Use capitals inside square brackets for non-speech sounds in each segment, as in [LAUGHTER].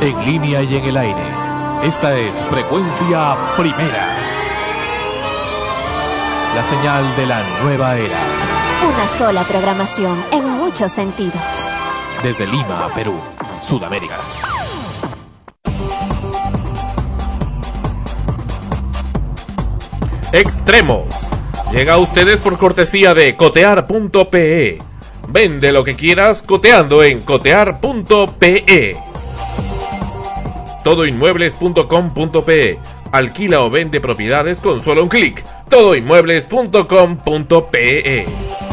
en línea y en el aire. Esta es Frecuencia Primera. La señal de la nueva era. Una sola programación en muchos sentidos. Desde Lima, Perú, Sudamérica. Extremos. Llega a ustedes por cortesía de cotear.pe. Vende lo que quieras coteando en cotear.pe. Todoinmuebles.com.pe. Alquila o vende propiedades con solo un clic. Todoinmuebles.com.pe.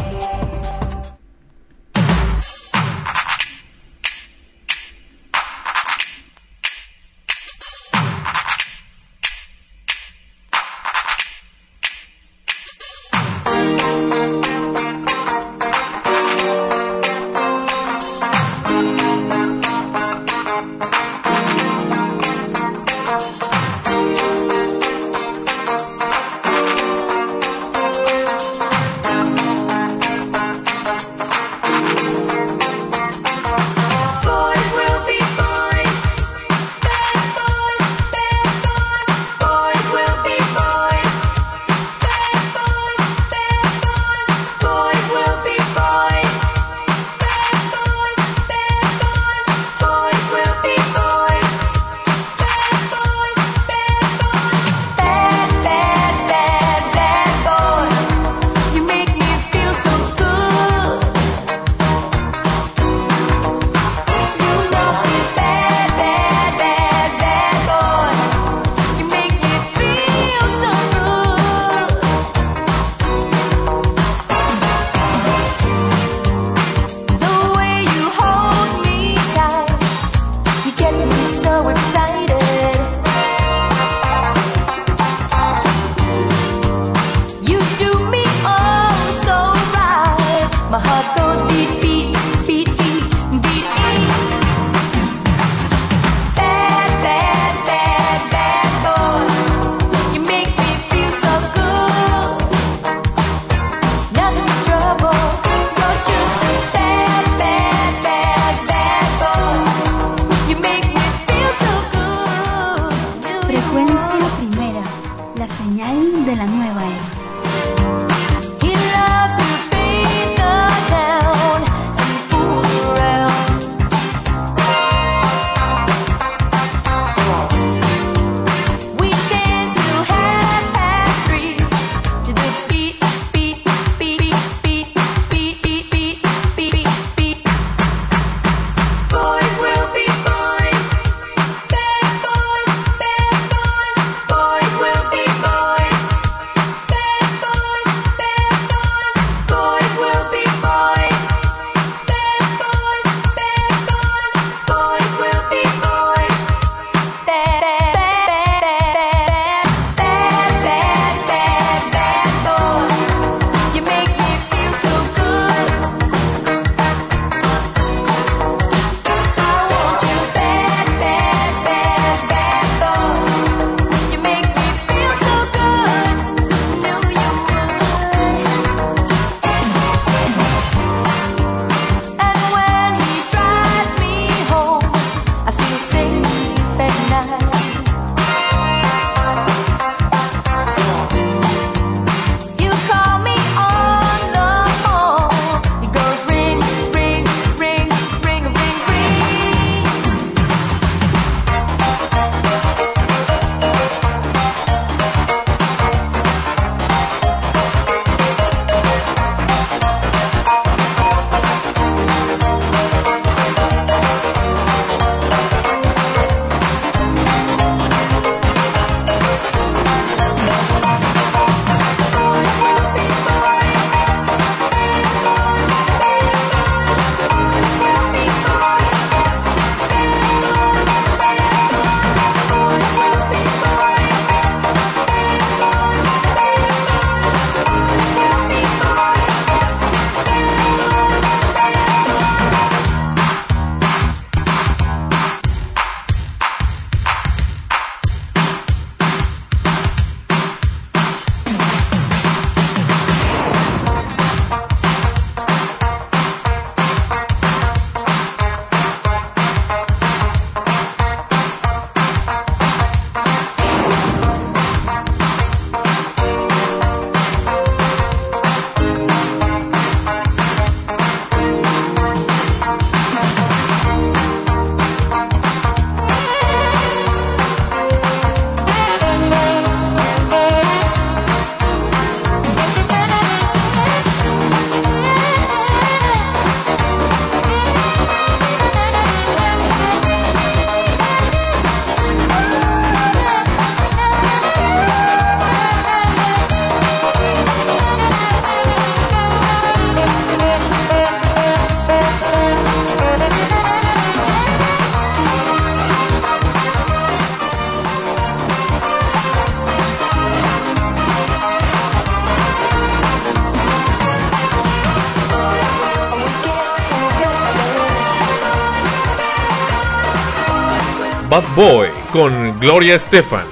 Gloria Estefan.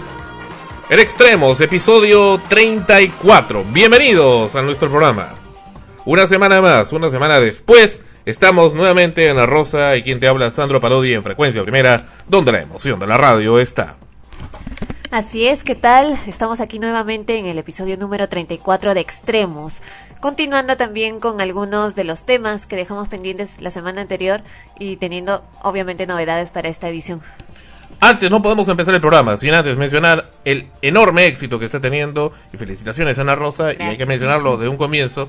En Extremos, episodio 34. Bienvenidos a nuestro programa. Una semana más, una semana después, estamos nuevamente en La Rosa y quien te habla Sandro Parodi en Frecuencia Primera, donde la emoción de la radio está. Así es, ¿qué tal? Estamos aquí nuevamente en el episodio número 34 de Extremos, continuando también con algunos de los temas que dejamos pendientes la semana anterior y teniendo obviamente novedades para esta edición. Antes no podemos empezar el programa sin antes mencionar el enorme éxito que está teniendo y felicitaciones Ana Rosa y hay que mencionarlo de un comienzo.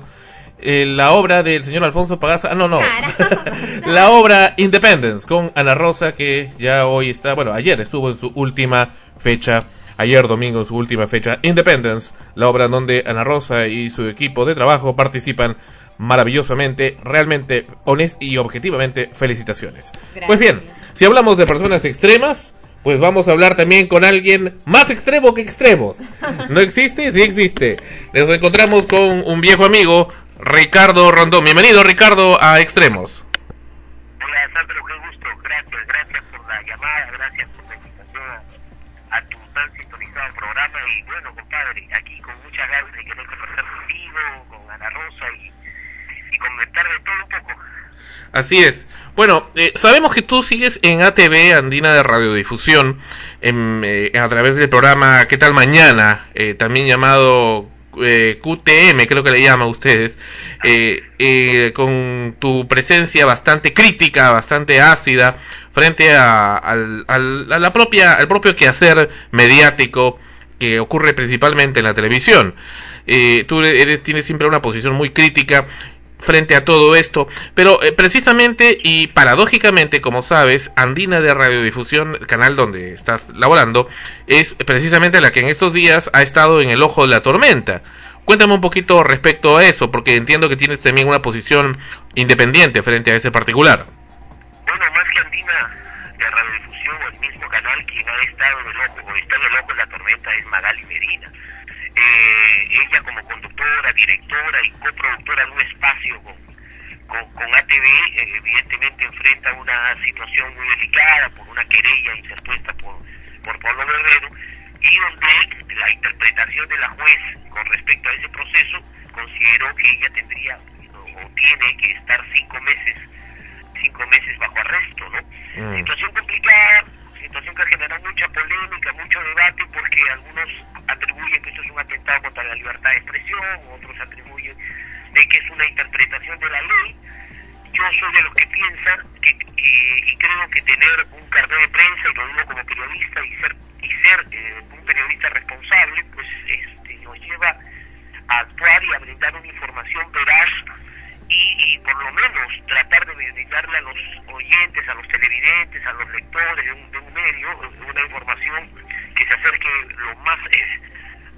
eh, la obra del señor Alfonso Pagaza, ah, no, no, [LAUGHS] [LAUGHS] la obra Independence con Ana Rosa que ya hoy está, bueno, ayer estuvo en su última fecha, ayer domingo en su última fecha, Independence, la obra donde Ana Rosa y su equipo de trabajo participan maravillosamente, realmente honest y objetivamente felicitaciones. Pues bien, si hablamos de personas extremas, pues vamos a hablar también con alguien más extremo que extremos. ¿No existe? Sí existe. Nos encontramos con un viejo amigo, Ricardo Rondón. Bienvenido, Ricardo, a Extremos. Hola Sandro, qué gusto, gracias, gracias por la llamada, gracias por la invitación a, tu tan sintonizado programa y bueno compadre, aquí con muchas ganas de querer conversar contigo, con Ana Rosa y, y comentar de todo un poco. Así es. Bueno, eh, sabemos que tú sigues en ATV, Andina de Radiodifusión, en, eh, a través del programa ¿Qué tal mañana? Eh, también llamado eh, QTM, creo que le llama a ustedes, eh, con tu presencia bastante crítica, bastante ácida, frente a, al, la propia, al propio quehacer mediático que ocurre principalmente en la televisión. Eh, tú eres, tienes siempre una posición muy crítica frente a todo esto, pero eh, precisamente y paradójicamente, como sabes, Andina de Radiodifusión, el canal donde estás laborando, es precisamente la que en estos días ha estado en el ojo de la tormenta. Cuéntame un poquito respecto a eso, porque entiendo que tienes también una posición independiente frente a ese particular. Bueno, más que Andina de Radiodifusión el mismo canal, quien ha estado en el ojo está en el ojo de la tormenta es Magali Medina. Eh, ella como conductora, directora y coproductora de un espacio con, con, con ATV, eh, evidentemente enfrenta una situación muy delicada por una querella interpuesta por, por Pablo Guerrero y donde la interpretación de la juez con respecto a ese proceso consideró que ella tendría o, tiene que estar cinco meses cinco meses bajo arresto, ¿no? Mm. Situación complicada, situación que genera mucha polémica, mucho debate, porque algunos atribuyen que esto es un atentado contra la libertad de expresión, otros atribuyen de que es una interpretación de la ley. Yo soy de los que piensan que, y creo que tener un carnet de prensa, y lo digo como periodista, y ser, y ser eh, un periodista responsable, pues este, nos lleva a actuar y a brindar una información veraz y, y por lo menos tratar de brindarle a los oyentes, a los televidentes, a los lectores de un, de un medio una información que se acerque lo más eh,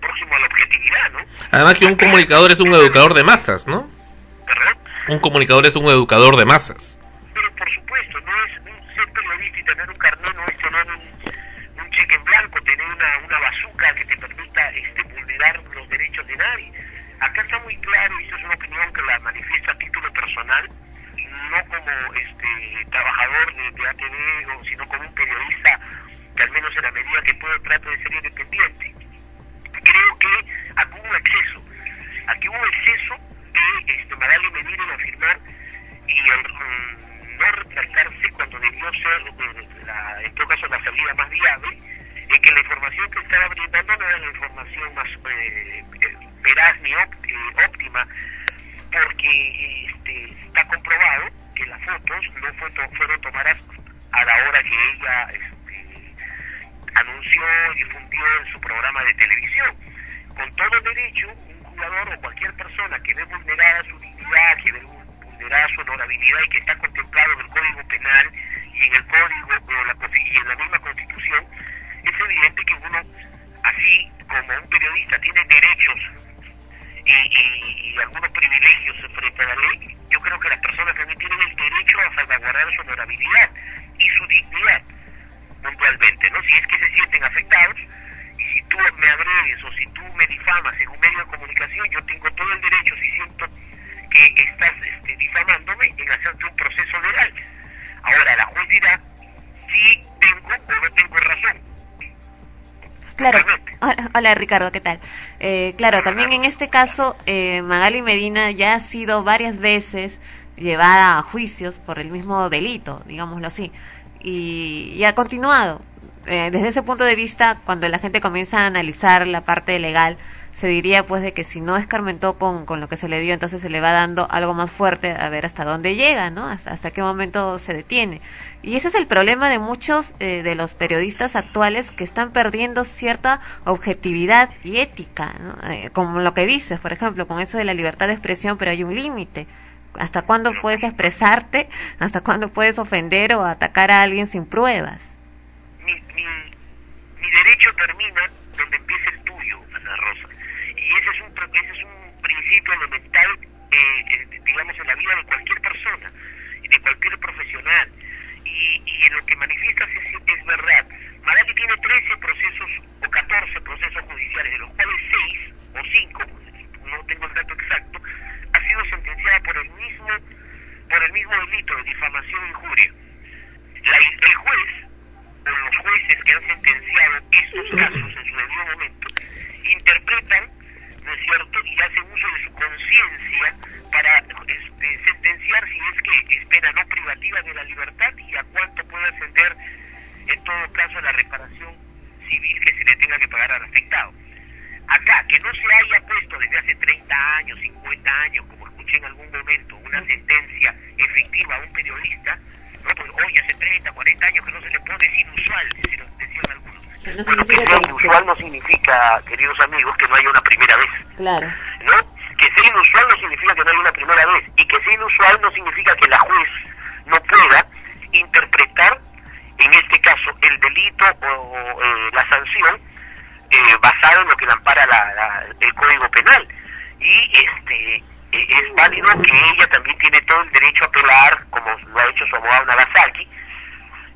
próximo a la objetividad, ¿no? Además que un comunicador es un educador de masas, ¿no? ¿Verdad? Un comunicador es un educador de masas. Pero por supuesto, no es un, ser periodista y tener un carnet, no es tener un, un cheque en blanco, tener una, una bazuca que te permita este, vulnerar los derechos de nadie. Acá está muy claro, y esto es una opinión que la manifiesta a título personal, no como este trabajador de, de ATV, sino como un periodista que al menos en la medida que puedo trato de ser independiente. Creo que aquí hubo exceso, aquí hubo exceso de este, Magali Medina en afirmar y el, mm, no retractarse cuando debió ser, eh, la, en todo caso, la salida más viable, en que la información que estaba brindando no era la información más eh, eh, veraz ni eh, óptima, porque este, está comprobado que las fotos no fueron tomadas a la hora que ella este, anunció y difundió en su programa de televisión. Con todo derecho, un jugador o cualquier persona que ve vulnerada su dignidad, que ve vulnerada su honorabilidad y que está contemplado en el Código Penal y en el Código o y en la misma Constitución, es evidente que uno, así como un periodista tiene derechos y, y- algunos privilegios frente a la ley, yo creo que las personas también tienen el derecho a salvaguardar su honorabilidad y su dignidad puntualmente, ¿no? Si es que se sienten afectados y si tú me agredes o si tú me difamas en un medio de comunicación, yo tengo todo el derecho, si siento que estás este, difamándome, en hacerte un proceso legal. Ahora, la juez si tengo o no tengo Claro. Hola, Ricardo, ¿qué tal? Eh, claro, también en este caso, eh, Magali Medina ya ha sido varias veces llevada a juicios por el mismo delito, digámoslo así, y, y ha continuado. Eh, desde ese punto de vista, cuando la gente comienza a analizar la parte legal, se diría pues de que si no escarmentó con, con lo que se le dio, entonces se le va dando algo más fuerte a ver hasta dónde llega, ¿no? Hasta, hasta qué momento se detiene. Y ese es el problema de muchos eh, de los periodistas actuales que están perdiendo cierta objetividad y ética, ¿no? Eh, como lo que dices, por ejemplo, con eso de la libertad de expresión, pero hay un límite. ¿Hasta cuándo puedes expresarte? ¿Hasta cuándo puedes ofender o atacar a alguien sin pruebas? Mi, mi, mi derecho termina donde empieza el tuyo, Ana Rosa. Y ese es un, ese es un principio elemental, eh, eh, digamos, en la vida de cualquier persona, de cualquier profesional. Y, y en lo que manifiestas es, es verdad. Magali tiene 13 procesos o 14 procesos judiciales, de los cuales 6 o 5, no tengo el dato exacto, ha sido sentenciada por el mismo por el mismo delito de difamación e injuria. La, el juez o los jueces que han sentenciado estos casos en su debido momento interpretan, ¿no es cierto?, y hacen uso de su conciencia para este, sentenciar si es que es pena no privativa de la libertad y a cuánto puede ascender, en todo caso, la reparación civil que se le tenga que pagar al afectado. Acá, que no se haya puesto desde hace 30 años, 50 años, como escuché en algún momento, una sentencia efectiva a un periodista, no, pues hoy hace 30, 40 años que no se le pone, es inusual, decían algunos. No bueno, que sea inusual no significa, queridos amigos, que no haya una primera vez. Claro. ¿No? Que sea inusual no significa que no haya una primera vez. Y que sea inusual no significa que la juez no pueda interpretar, en este caso, el delito o eh, la sanción eh, basado en lo que le ampara la, la, el Código Penal. Y este eh, es válido que ella también tiene todo el derecho a apelar, como lo ha hecho su abogado Nagasaki,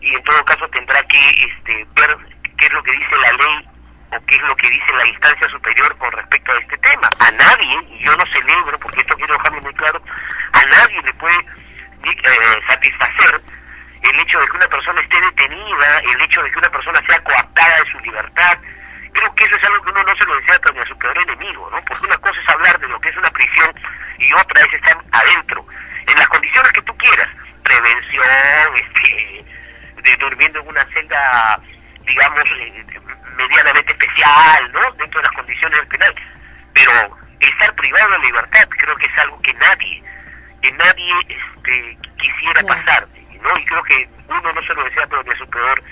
y en todo caso tendrá que este, ver qué es lo que dice la ley o qué es lo que dice la instancia superior con respecto a este tema. A nadie, y yo no celebro, porque esto quiero dejarlo muy claro, a nadie le puede eh, satisfacer el hecho de que una persona esté detenida, el hecho de que una persona sea coaptada de su libertad. Creo que eso es algo que uno no se lo desea ni a su peor enemigo, ¿no? Porque una cosa es hablar de lo que es una prisión y otra es estar adentro, en las condiciones que tú quieras, prevención, este, de durmiendo en una celda, digamos, eh, medianamente especial, ¿no? Dentro de las condiciones del penal. Pero estar privado de la libertad creo que es algo que nadie, que nadie este, quisiera pasar, ¿no? Y creo que uno no se lo desea, pero ni a su peor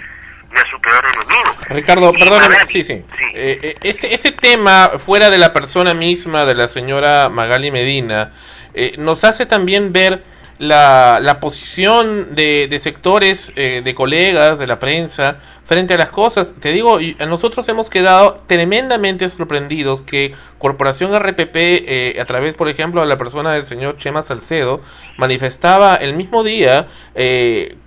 ni a su peor enemigo. Ricardo, perdóname, sí, sí. sí. Eh, eh, ese, ese tema, fuera de la persona misma, de la señora Magali Medina, eh, nos hace también ver la, la posición de, de sectores, eh, de colegas, de la prensa, frente a las cosas. Te digo, nosotros hemos quedado tremendamente sorprendidos que Corporación RPP, eh, a través, por ejemplo, de la persona del señor Chema Salcedo, manifestaba el mismo día eh,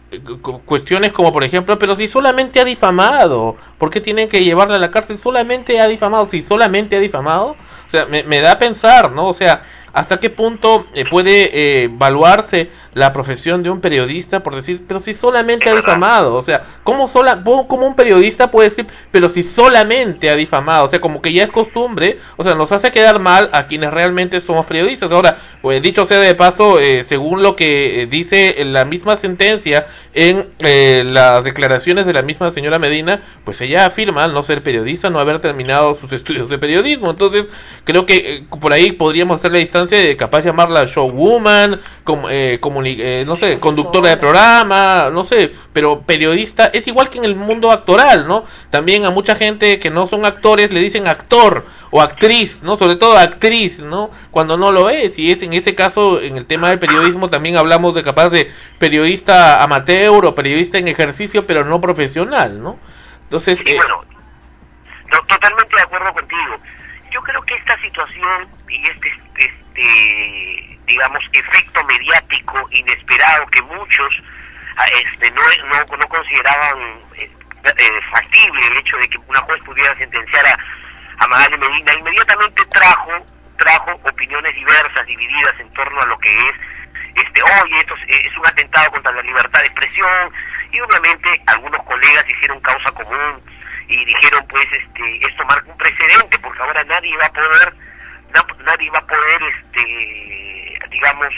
cuestiones como por ejemplo, pero si solamente ha difamado, ¿por qué tienen que llevarle a la cárcel? Solamente ha difamado, si solamente ha difamado, o sea, me, me da a pensar, ¿no? O sea, hasta qué punto eh, puede eh, evaluarse la profesión de un periodista por decir, pero si solamente ha difamado, o sea, ¿cómo, sola, ¿cómo un periodista puede decir, pero si solamente ha difamado? O sea, como que ya es costumbre, o sea, nos hace quedar mal a quienes realmente somos periodistas. Ahora, pues dicho sea de paso, eh, según lo que eh, dice la misma sentencia en eh, las declaraciones de la misma señora Medina, pues ella afirma no ser periodista, no haber terminado sus estudios de periodismo. Entonces, creo que eh, por ahí podríamos hacer la distancia de capaz llamarla showwoman, como, eh, comuni eh, no sé, conductora de programa, no sé, pero periodista es igual que en el mundo actoral, ¿no? También a mucha gente que no son actores le dicen actor o actriz, ¿no? Sobre todo actriz, ¿no? Cuando no lo es. Y es en ese caso, en el tema del periodismo, también hablamos de capaz de periodista amateur o periodista en ejercicio, pero no profesional, ¿no? Entonces, sí, eh, bueno, no, totalmente de acuerdo contigo. Yo creo que esta situación y este, este digamos, efecto mediático inesperado que muchos este, no, no, no consideraban eh, eh, factible el hecho de que una juez pudiera sentenciar a, a Magali Medina, inmediatamente trajo, trajo opiniones diversas, divididas en torno a lo que es, este, oye, esto es, es un atentado contra la libertad de expresión, y obviamente algunos colegas hicieron causa común y dijeron pues este esto marca un precedente porque ahora nadie va a poder nadie va a poder este digamos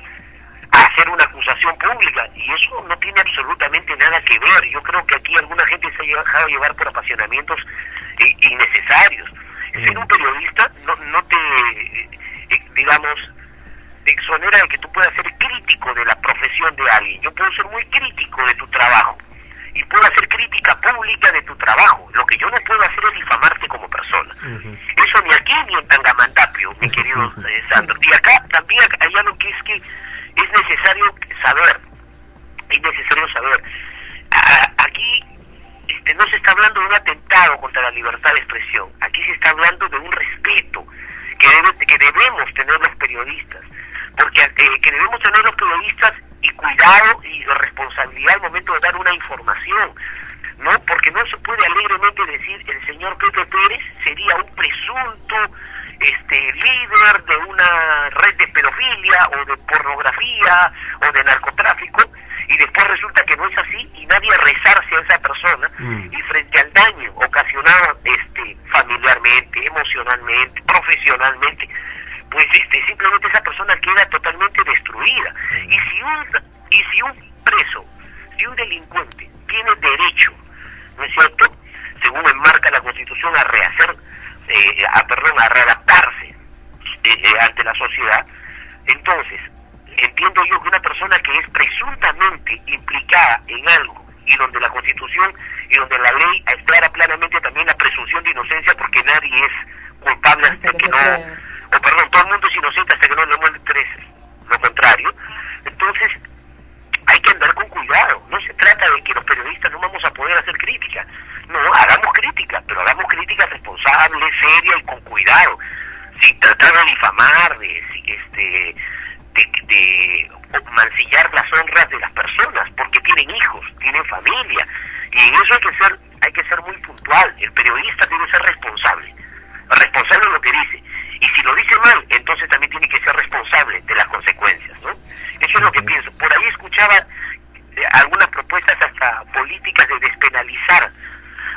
hacer una acusación pública y eso no tiene absolutamente nada que ver. Yo creo que aquí alguna gente se ha dejado llevar por apasionamientos eh, innecesarios. Ser un periodista no, no te eh, eh, digamos exonera de que tú puedas ser crítico de la profesión de alguien. Yo puedo ser muy crítico de tu trabajo y puedo hacer crítica pública de tu trabajo. Lo que yo no puedo hacer es difamarte como persona. Eso ni aquí ni en Tangamandapio, mi querido eh, Sandro. Y acá también hay algo que es que es necesario saber, es necesario saber. aquí este, no se está hablando de un atentado contra la libertad de expresión, aquí se está hablando de un respeto que, debe, que debemos tener los periodistas, porque eh, que debemos tener los periodistas y cuidado y responsabilidad al momento de dar una información, ¿no? Porque no se puede alegremente decir el señor Pepe Pérez sería un presunto este líder de una red de pedofilia o de pornografía o de narcotráfico y después resulta que no es así y nadie rezarse a esa persona mm. y frente al daño ocasionado este familiarmente, emocionalmente, profesionalmente, pues este simplemente esa persona queda totalmente destruida. Y si un y si un preso, si un delincuente tiene derecho, ¿no es cierto? Según enmarca la Constitución a rehacer, eh, a perdón, a readaptarse eh, eh, ante la sociedad, entonces entiendo yo que una persona que es presuntamente implicada en algo y donde la Constitución y donde la ley aclara plenamente también la presunción de inocencia porque nadie es culpable hasta que no o perdón, todo el mundo es inocente hasta que no le muere tres, lo contrario. Entonces, hay que andar con cuidado. No se trata de que los periodistas no vamos a poder hacer crítica. No, hagamos crítica, pero hagamos crítica responsable, seria y con cuidado. Sin tratar de difamar, de, este, de, de mancillar las honras de las personas, porque tienen hijos, tienen familia. Y en eso hay que ser, hay que ser muy puntual. El periodista debe ser responsable. Responsable de lo que dice y si lo dice mal, entonces también tiene que ser responsable de las consecuencias, ¿no? Eso es lo que pienso. Por ahí escuchaba eh, algunas propuestas hasta políticas de despenalizar.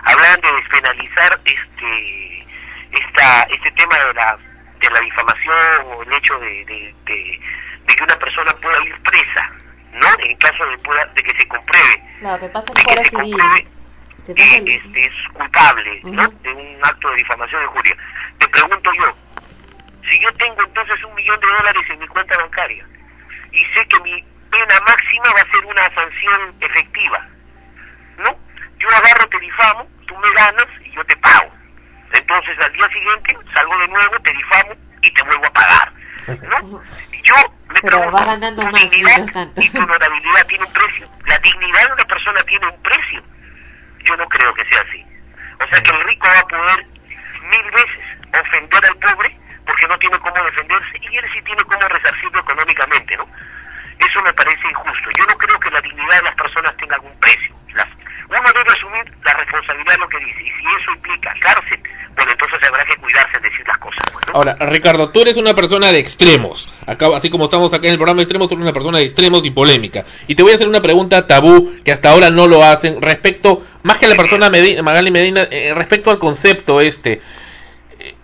Hablaban de despenalizar este esta este tema de la de la difamación o el hecho de, de, que una persona pueda ir presa, ¿no? En caso de, de que se compruebe. No, que pasa de que se compruebe este, es culpable, ¿no? De un acto de difamación de juria. Te pregunto yo, si yo tengo entonces un millón de dólares en mi cuenta bancaria y sé que mi pena máxima va a ser una sanción efectiva, ¿no? Yo agarro, te difamo, tú me ganas y yo te pago. Entonces al día siguiente salgo de nuevo, te difamo y te vuelvo a pagar, ¿no? Yo me Pero pregunto, ganando más, dignidad y tu honorabilidad tiene un precio. La dignidad de una persona tiene un precio. Yo no creo que sea así. O sea que el rico va a poder mil veces ofender al pobre porque no tiene cómo defenderse y él sí tiene cómo resarcirlo económicamente, ¿no? Eso me parece injusto. Yo no creo que la dignidad de las personas tenga algún precio. uno debe asumir la responsabilidad de lo que dice y si eso implica cárcel, bueno, entonces habrá que cuidarse de decir las cosas. Pues, Ahora, Ricardo, tú eres una persona de extremos. Acá, así como estamos acá en el programa de extremos, tú eres una persona de extremos y polémica. Y te voy a hacer una pregunta tabú que hasta ahora no lo hacen respecto, más que a la persona Medina, Magali Medina, eh, respecto al concepto este.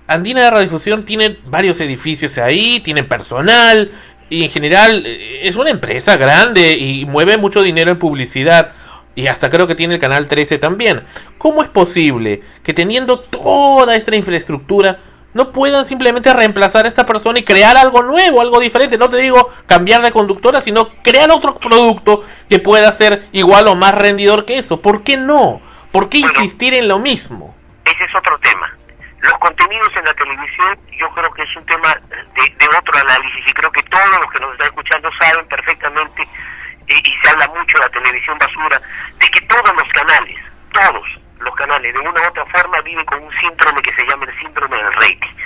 Andina de Radiodifusión tiene varios edificios ahí, tiene personal y en general eh, es una empresa grande y mueve mucho dinero en publicidad y hasta creo que tiene el canal 13 también. ¿Cómo es posible que teniendo toda esta infraestructura no puedan simplemente reemplazar a esta persona y crear algo nuevo, algo diferente? No te digo cambiar de conductora, sino crear otro producto que pueda ser igual o más rendidor que eso. ¿Por qué no? ¿Por qué insistir en lo mismo? Ese es otro tema. Los contenidos en la televisión yo creo que es un tema de, otro análisis y creo que todos los que nos están escuchando saben perfectamente eh, y se habla mucho de la televisión basura, de que todos los canales, todos los canales de una u otra forma viven con un síndrome que se llama el síndrome del rating.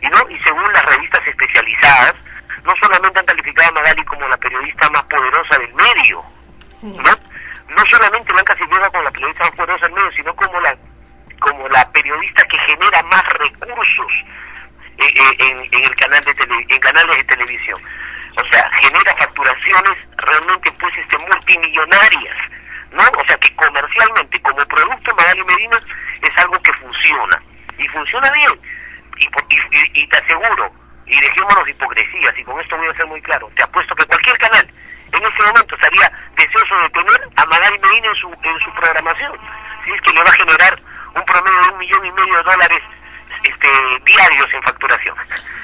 Y, no, y según las revistas especializadas, no solamente han calificado a Magali como la periodista más poderosa del medio, ¿no? no solamente la han clasificado como la periodista más poderosa del medio, sino como la como la periodista que genera más recursos eh, eh, en, en, el canal de en canales de televisión. O sea, genera facturaciones realmente pues este multimillonarias, ¿no? O sea que comercialmente como producto Magali Medina es algo que funciona bien. Y, y, y, te aseguro, y dejémonos hipocresías, y con esto voy a ser muy claro, te apuesto que cualquier canal en ese momento estaría deseoso de tener a Magali Medina en su, en su programación. Si es que le va a generar un promedio de un millón y medio de dólares este, diarios en facturación.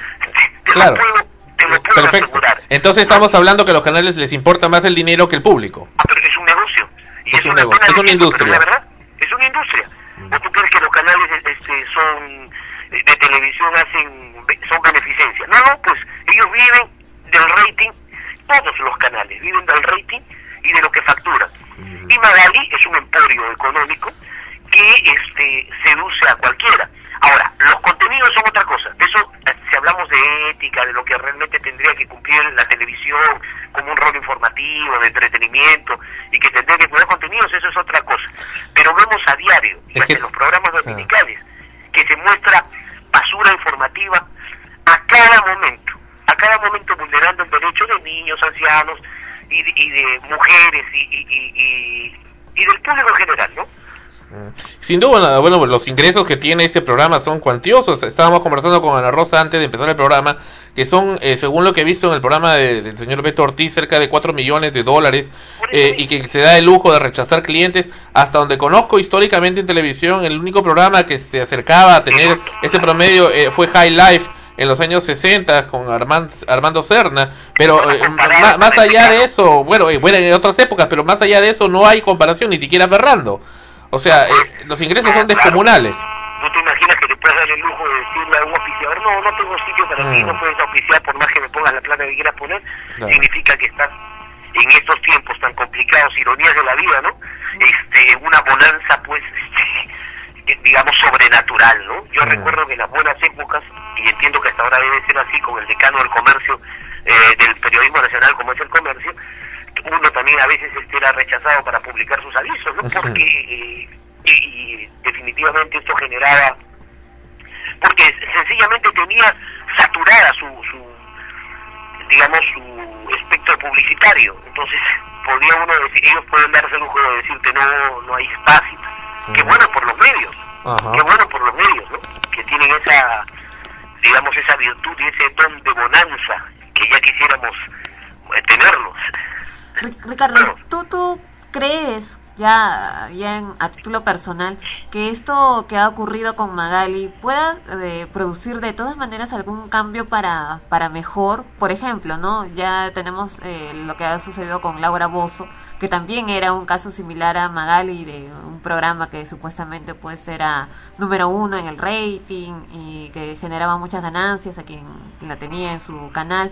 [LAUGHS] claro. Perfecto. Entonces estamos hablando que a los canales les importa más el dinero que el público. Ah, pero es un negocio. Y es, un negocio, es una industria. la verdad, es una industria. ¿O tú crees que los canales son de televisión hacen son beneficencia? No, no, pues ellos viven del rating, todos los canales viven del rating y de lo que facturan. Y Magali es un emporio económico que este seduce a cualquiera. Ahora, los contenidos son otra cosa. De eso, si hablamos de ética, de lo que realmente tendría que cumplir la televisión como un rol informativo, de entretenimiento, y que tendría que cuidar contenidos, eso es otra cosa. Pero vemos a diario, en los programas dominicales, que se muestra basura informativa a cada momento, a cada momento vulnerando el derecho de niños, ancianos y de, mujeres y, y, y del público en general, ¿no? Sin duda, bueno, los ingresos que tiene este programa son cuantiosos. Estábamos conversando con Ana Rosa antes de empezar el programa, que son, eh, según lo que he visto en el programa del señor Beto Ortiz, cerca de 4 millones de dólares, eh, y que se da el lujo de rechazar clientes. Hasta donde conozco históricamente en televisión, el único programa que se acercaba a tener ese promedio eh, fue High Life en los años 60 con Armando Serna, pero más, allá de eso, bueno, bueno, en otras épocas, pero más allá de eso no hay comparación, ni siquiera Ferrando. O sea, eh, los ingresos son descomunales. ¿No te imaginas que te puedes dar el lujo de decirle a un oficiador, no, no tengo sitio para ti, no puedes oficiar por más que me pongas la plata que quieras poner? Significa que estás en estos tiempos tan complicados, ironías de la vida, ¿no? Este, una bonanza, pues, este, digamos, sobrenatural, ¿no? Yo mm. recuerdo que en las buenas épocas, y entiendo que hasta ahora debe ser así con el decano del comercio, eh, del periodismo nacional como es el comercio, uno también a veces este, era rechazado para publicar sus avisos, ¿no? Porque eh, y, definitivamente esto generaba, porque sencillamente tenía saturada su, su digamos, su espectro publicitario. Entonces, podía uno decir, ellos pueden darse el lujo de decir que no, no hay espacio. Qué bueno por los medios, qué bueno por los medios, ¿no? Que tienen esa, digamos, esa virtud y ese don de bonanza que ya quisiéramos eh, tenerlos. Ricardo, ¿tú, ¿tú crees ya, ya en, a título personal que esto que ha ocurrido con Magali pueda eh, producir de todas maneras algún cambio para, para mejor? Por ejemplo, ¿no? Ya tenemos eh, lo que ha sucedido con Laura Bozo, que también era un caso similar a Magali de un programa que supuestamente pues era número uno en el rating y que generaba muchas ganancias a quien la tenía en su canal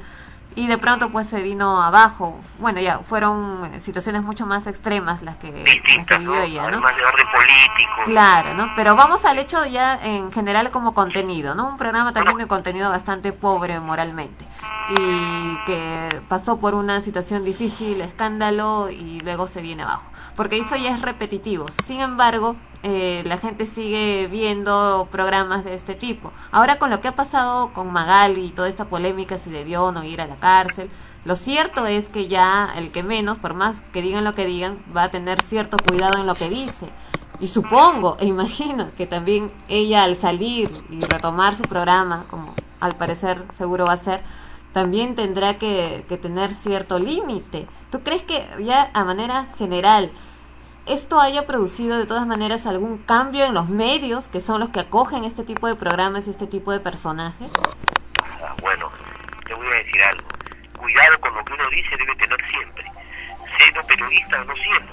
y de pronto pues se vino abajo. Bueno, ya fueron situaciones mucho más extremas las que, vivió ella, ¿no? Más de orden político. Claro, ¿no? Pero vamos al hecho ya en general como contenido, ¿no? Un programa también de contenido bastante pobre moralmente y que pasó por una situación difícil, escándalo y luego se viene abajo. Porque eso ya es repetitivo. Sin embargo, eh, la gente sigue viendo programas de este tipo. Ahora con lo que ha pasado con Magali y toda esta polémica si debió o no ir a la cárcel, lo cierto es que ya el que menos, por más que digan lo que digan, va a tener cierto cuidado en lo que dice. Y supongo e imagino que también ella al salir y retomar su programa, como al parecer seguro va a ser, también tendrá que, que tener cierto límite. ¿Tú crees que ya a manera general esto haya producido de todas maneras algún cambio en los medios, que son los que acogen este tipo de programas y este tipo de personajes? Bueno, te voy a decir algo. Cuidado con lo que uno dice debe tener siempre. Siendo periodista o no siendo.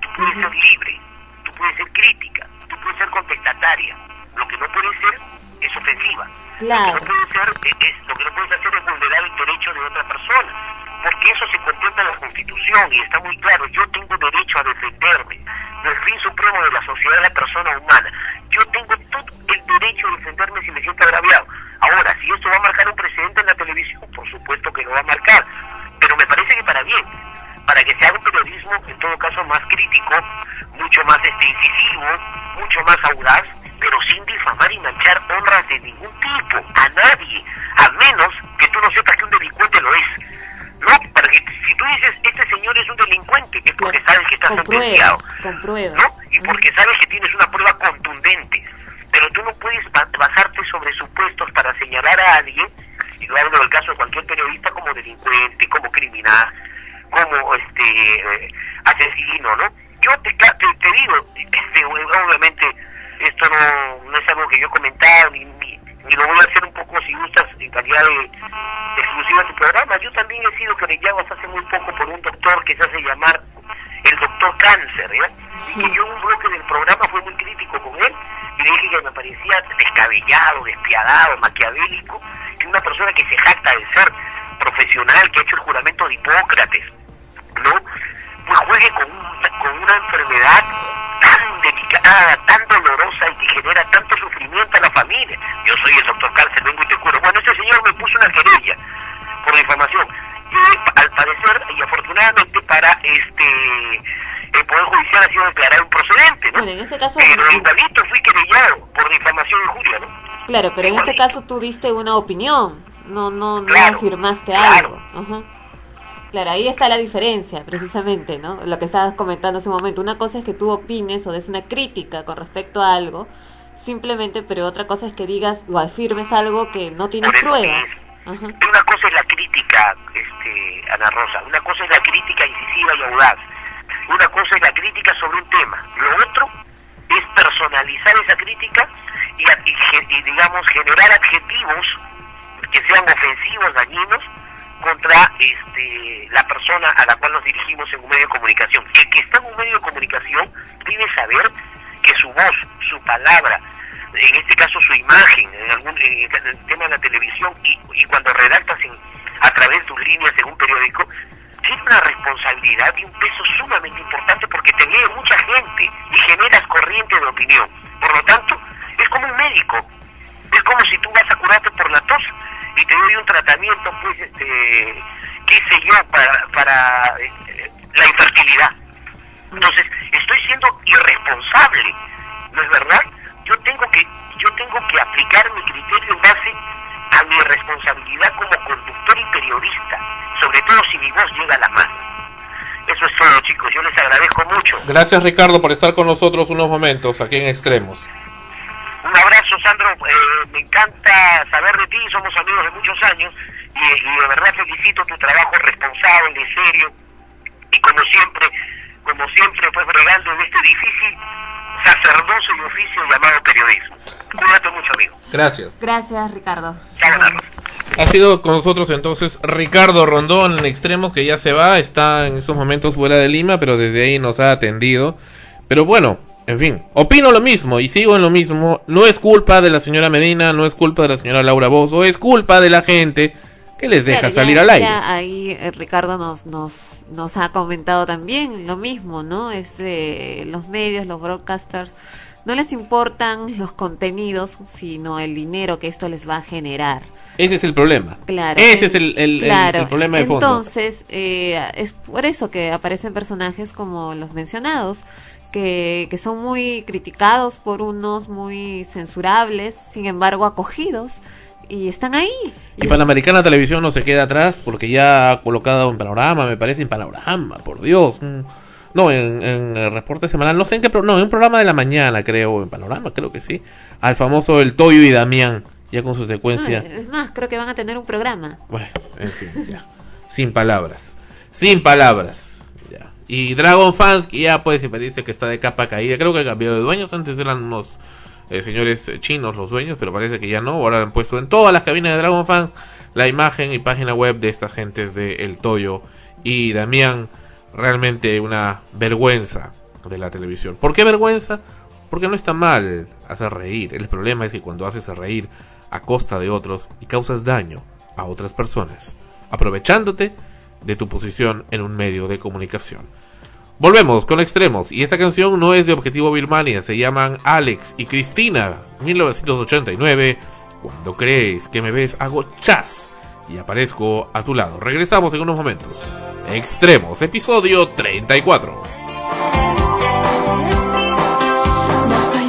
Tú puedes ser libre, tú puedes ser crítica, tú puedes ser contestataria. Lo que no puede ser es ofensiva. Claro. Lo que no puede ser es, lo que no puedes hacer es vulnerar el derecho de otra persona porque eso se contempla en la Constitución y está muy claro, yo tengo derecho a defenderme, el fin supremo de la sociedad es la persona humana, yo tengo todo el derecho a defenderme si me siento agraviado. Ahora, si esto va a marcar un precedente en la televisión, por supuesto que lo va a marcar, pero me parece que para bien, para que se haga un periodismo, en todo caso, más crítico, mucho más este, incisivo, mucho más audaz, pero sin difamar y manchar honras de ningún tipo, a nadie, a menos que tú no sepas que un delincuente lo es no, para que si tú dices, este señor es un delincuente, es porque sabes que está sentenciado. Con ¿no? Y porque sabes que tienes una prueba contundente. Pero tú no puedes basarte sobre supuestos para señalar a alguien, y lo hablo del caso de cualquier periodista como delincuente, como criminal, como este eh, asesino, ¿no? Yo te, te, digo, este, [LAUGHS] obviamente esto no, no es algo que yo he comentado ni, ni, lo voy a hacer un poco si gustas en calidad exclusiva de tu programa. Yo también he sido querellado hasta hace muy poco por un doctor que se hace llamar el doctor cáncer, ¿verdad? Y que yo un bloque del programa fue muy crítico con él y le dije que me parecía descabellado, despiadado, maquiavélico, que una persona que se jacta de ser profesional, que ha hecho el juramento de Hipócrates, ¿no? Pues juegue con, con una enfermedad tan delicada, tan dolorosa y que genera tanto sufrimiento a la familia. Yo soy el doctor cáncer, vengo y te curo. Bueno, este señor me puso una querella por difamación. Y al parecer, y afortunadamente para este el Poder Judicial ha sido declarado improcedente, ¿no? Bueno, en ese caso... Pero igualito fui querellado por difamación y injuria, ¿no? Claro, pero en este caso tú diste una opinión, no no no afirmaste algo. Claro, ahí está la diferencia, precisamente, ¿no? Lo que estabas comentando hace un momento. Una cosa es que tú opines o des una crítica con respecto a algo, simplemente, pero otra cosa es que digas o afirmes algo que no tiene pruebas. Una cosa es la crítica, este, Ana Rosa, una cosa es la crítica incisiva y audaz, una cosa es la crítica sobre un tema, lo otro es personalizar esa crítica y, digamos, generar adjetivos que sean ofensivos, dañinos, contra este, la persona a la cual nos dirigimos en un medio de comunicación. El que está en un medio de comunicación debe saber que su voz, su palabra, en este caso su imagen, en, algún, en el tema de la televisión y, y cuando redactas en, a través de tus líneas en un periódico, tiene una responsabilidad y un peso sumamente importante porque te lee mucha gente y generas corriente de opinión. Por lo tanto, es como un médico. Es como si tú vas a curarte por la tos y te doy un tratamiento, pues, este, qué sé yo, para, para eh, la infertilidad. Entonces, estoy siendo irresponsable, ¿no es verdad? Yo tengo que, yo tengo que aplicar mi criterio en base a mi responsabilidad como conductor y periodista, sobre todo si mi voz llega a la mano. Eso es todo, chicos. Yo les agradezco mucho. Gracias, Ricardo, por estar con nosotros unos momentos aquí en Extremos. Un abrazo, Sandro. Eh, me encanta saber de ti. Somos amigos de muchos años y, y de verdad felicito tu trabajo responsable, serio y como siempre, como siempre, pues bregando en este difícil sacerdocio y oficio llamado periodismo. Cuídate mucho, amigo. Gracias. Gracias, Ricardo. Ha sido con nosotros entonces Ricardo Rondón en extremos que ya se va, está en estos momentos fuera de Lima, pero desde ahí nos ha atendido. Pero bueno, en fin, opino lo mismo y sigo en lo mismo. No es culpa de la señora Medina, no es culpa de la señora Laura Bozo, es culpa de la gente que les deja salir al aire. ahí eh, Ricardo nos, nos, nos ha comentado también lo mismo, ¿no? Es los medios, los broadcasters, no les importan los contenidos, sino el dinero que esto les va a generar. Ese es el problema. Claro. Ese es el, el, problema de fondo. Entonces, eh, es por eso que aparecen personajes como los mencionados, que, que son muy criticados por unos, muy censurables, sin embargo acogidos y están ahí. Y Panamericana Televisión no se queda atrás porque ya ha colocado en panorama, me parece en panorama, por Dios. Mm. No, en, el reporte semanal, no sé en qué, no, en un programa de la mañana creo, en panorama creo que sí, al famoso El Toyo y Damián, ya con su secuencia. es más, creo que van a tener un programa. Bueno, en fin, ya. Sin palabras. Sin palabras. Y Dragon Fans, que ya pues dice que está de capa caída, creo que ha cambiado de dueños, antes eran unos eh, señores chinos los dueños, pero parece que ya no. Ahora han puesto en todas las cabinas de Dragon Fans la imagen y página web de estas gentes de El Toyo y Damián. Realmente una vergüenza de la televisión. ¿Por qué vergüenza? Porque no está mal hacer reír. El problema es que cuando haces reír a costa de otros y causas daño a otras personas, aprovechándote de tu posición en un medio de comunicación. Volvemos con extremos y esta canción no es de Objetivo Birmania, se llaman Alex y Cristina, 1989. Cuando crees que me ves hago chas y aparezco a tu lado. Regresamos en unos momentos. Extremos, episodio 34. No soy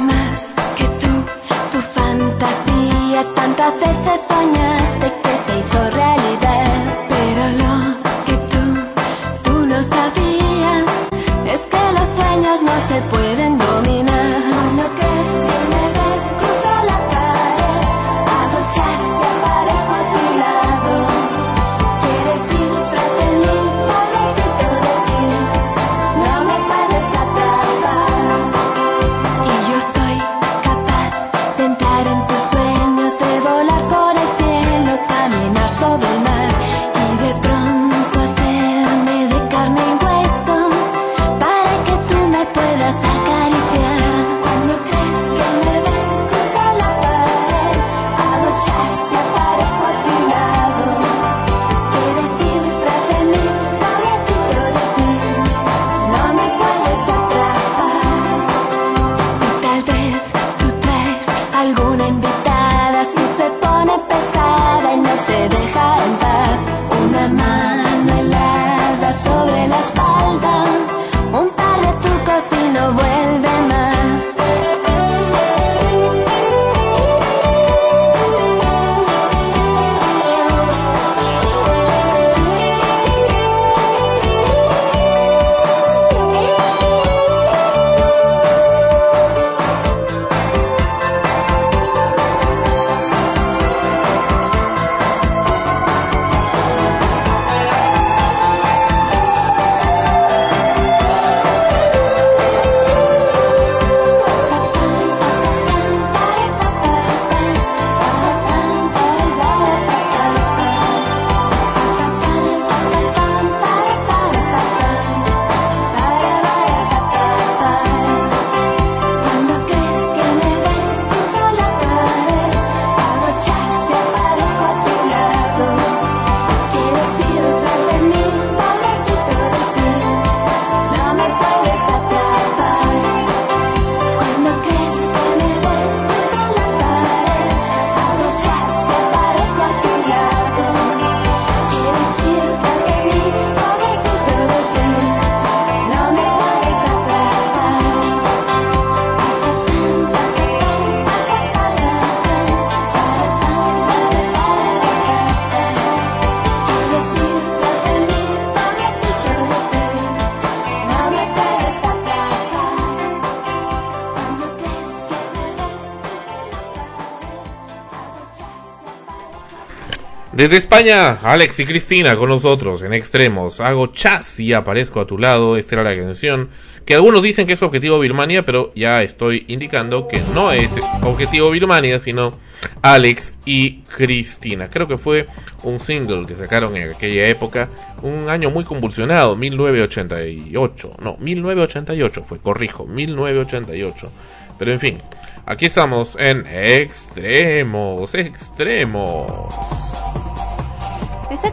Desde España, Alex y Cristina con nosotros en extremos. Hago chas y aparezco a tu lado. Esta era la canción que algunos dicen que es Objetivo Birmania, pero ya estoy indicando que no es Objetivo Birmania, sino Alex y Cristina. Creo que fue un single que sacaron en aquella época, un año muy convulsionado, 1988. No, 1988 fue, corrijo, 1988. Pero en fin, aquí estamos en extremos, extremos.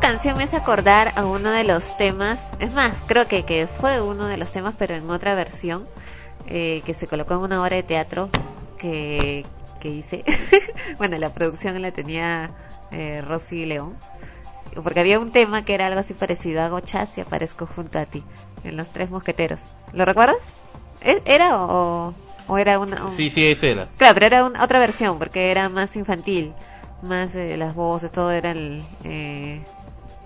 Canción me hace acordar a uno de los temas, es más, creo que, que fue uno de los temas, pero en otra versión, eh, que se colocó en una obra de teatro que, que hice. [LAUGHS] bueno, la producción la tenía eh, Rosy León, porque había un tema que era algo así parecido, hago chas y aparezco junto a ti, en Los Tres Mosqueteros. ¿Lo recuerdas? ¿E- ¿Era o, o era una...? un- Sí, sí, era. Claro, pero era un- otra versión porque era más infantil, más eh, las voces, todo era el... eh,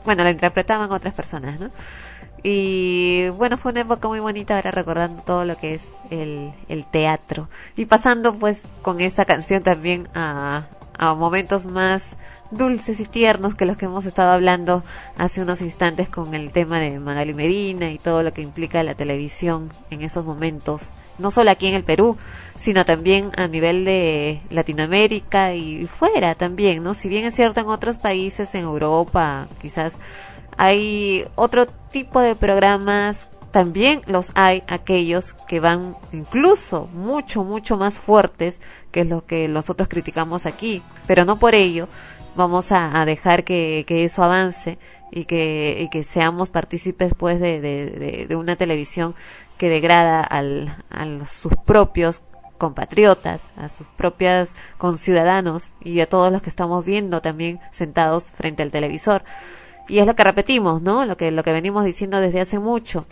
bueno, la interpretaban otras personas, ¿no? Y bueno, fue una época muy bonita ahora recordando todo lo que es el, el teatro. Y pasando pues con esta canción también a, a momentos más dulces y tiernos que los que hemos estado hablando hace unos instantes con el tema de Magali Medina y todo lo que implica la televisión en esos momentos, no solo aquí en el Perú, sino también a nivel de Latinoamérica y fuera también, ¿no? Si bien es cierto en otros países, en Europa, quizás hay otro tipo de programas, también los hay aquellos que van incluso mucho, mucho más fuertes que lo que nosotros criticamos aquí, pero no por ello vamos a, a dejar que, que eso avance y que, y que seamos partícipes pues de, de, de- de una televisión que degrada al, a sus propios compatriotas, a sus propios conciudadanos y a todos los que estamos viendo también sentados frente al televisor. Y es lo que repetimos, ¿no? Lo que, lo que venimos diciendo desde hace mucho.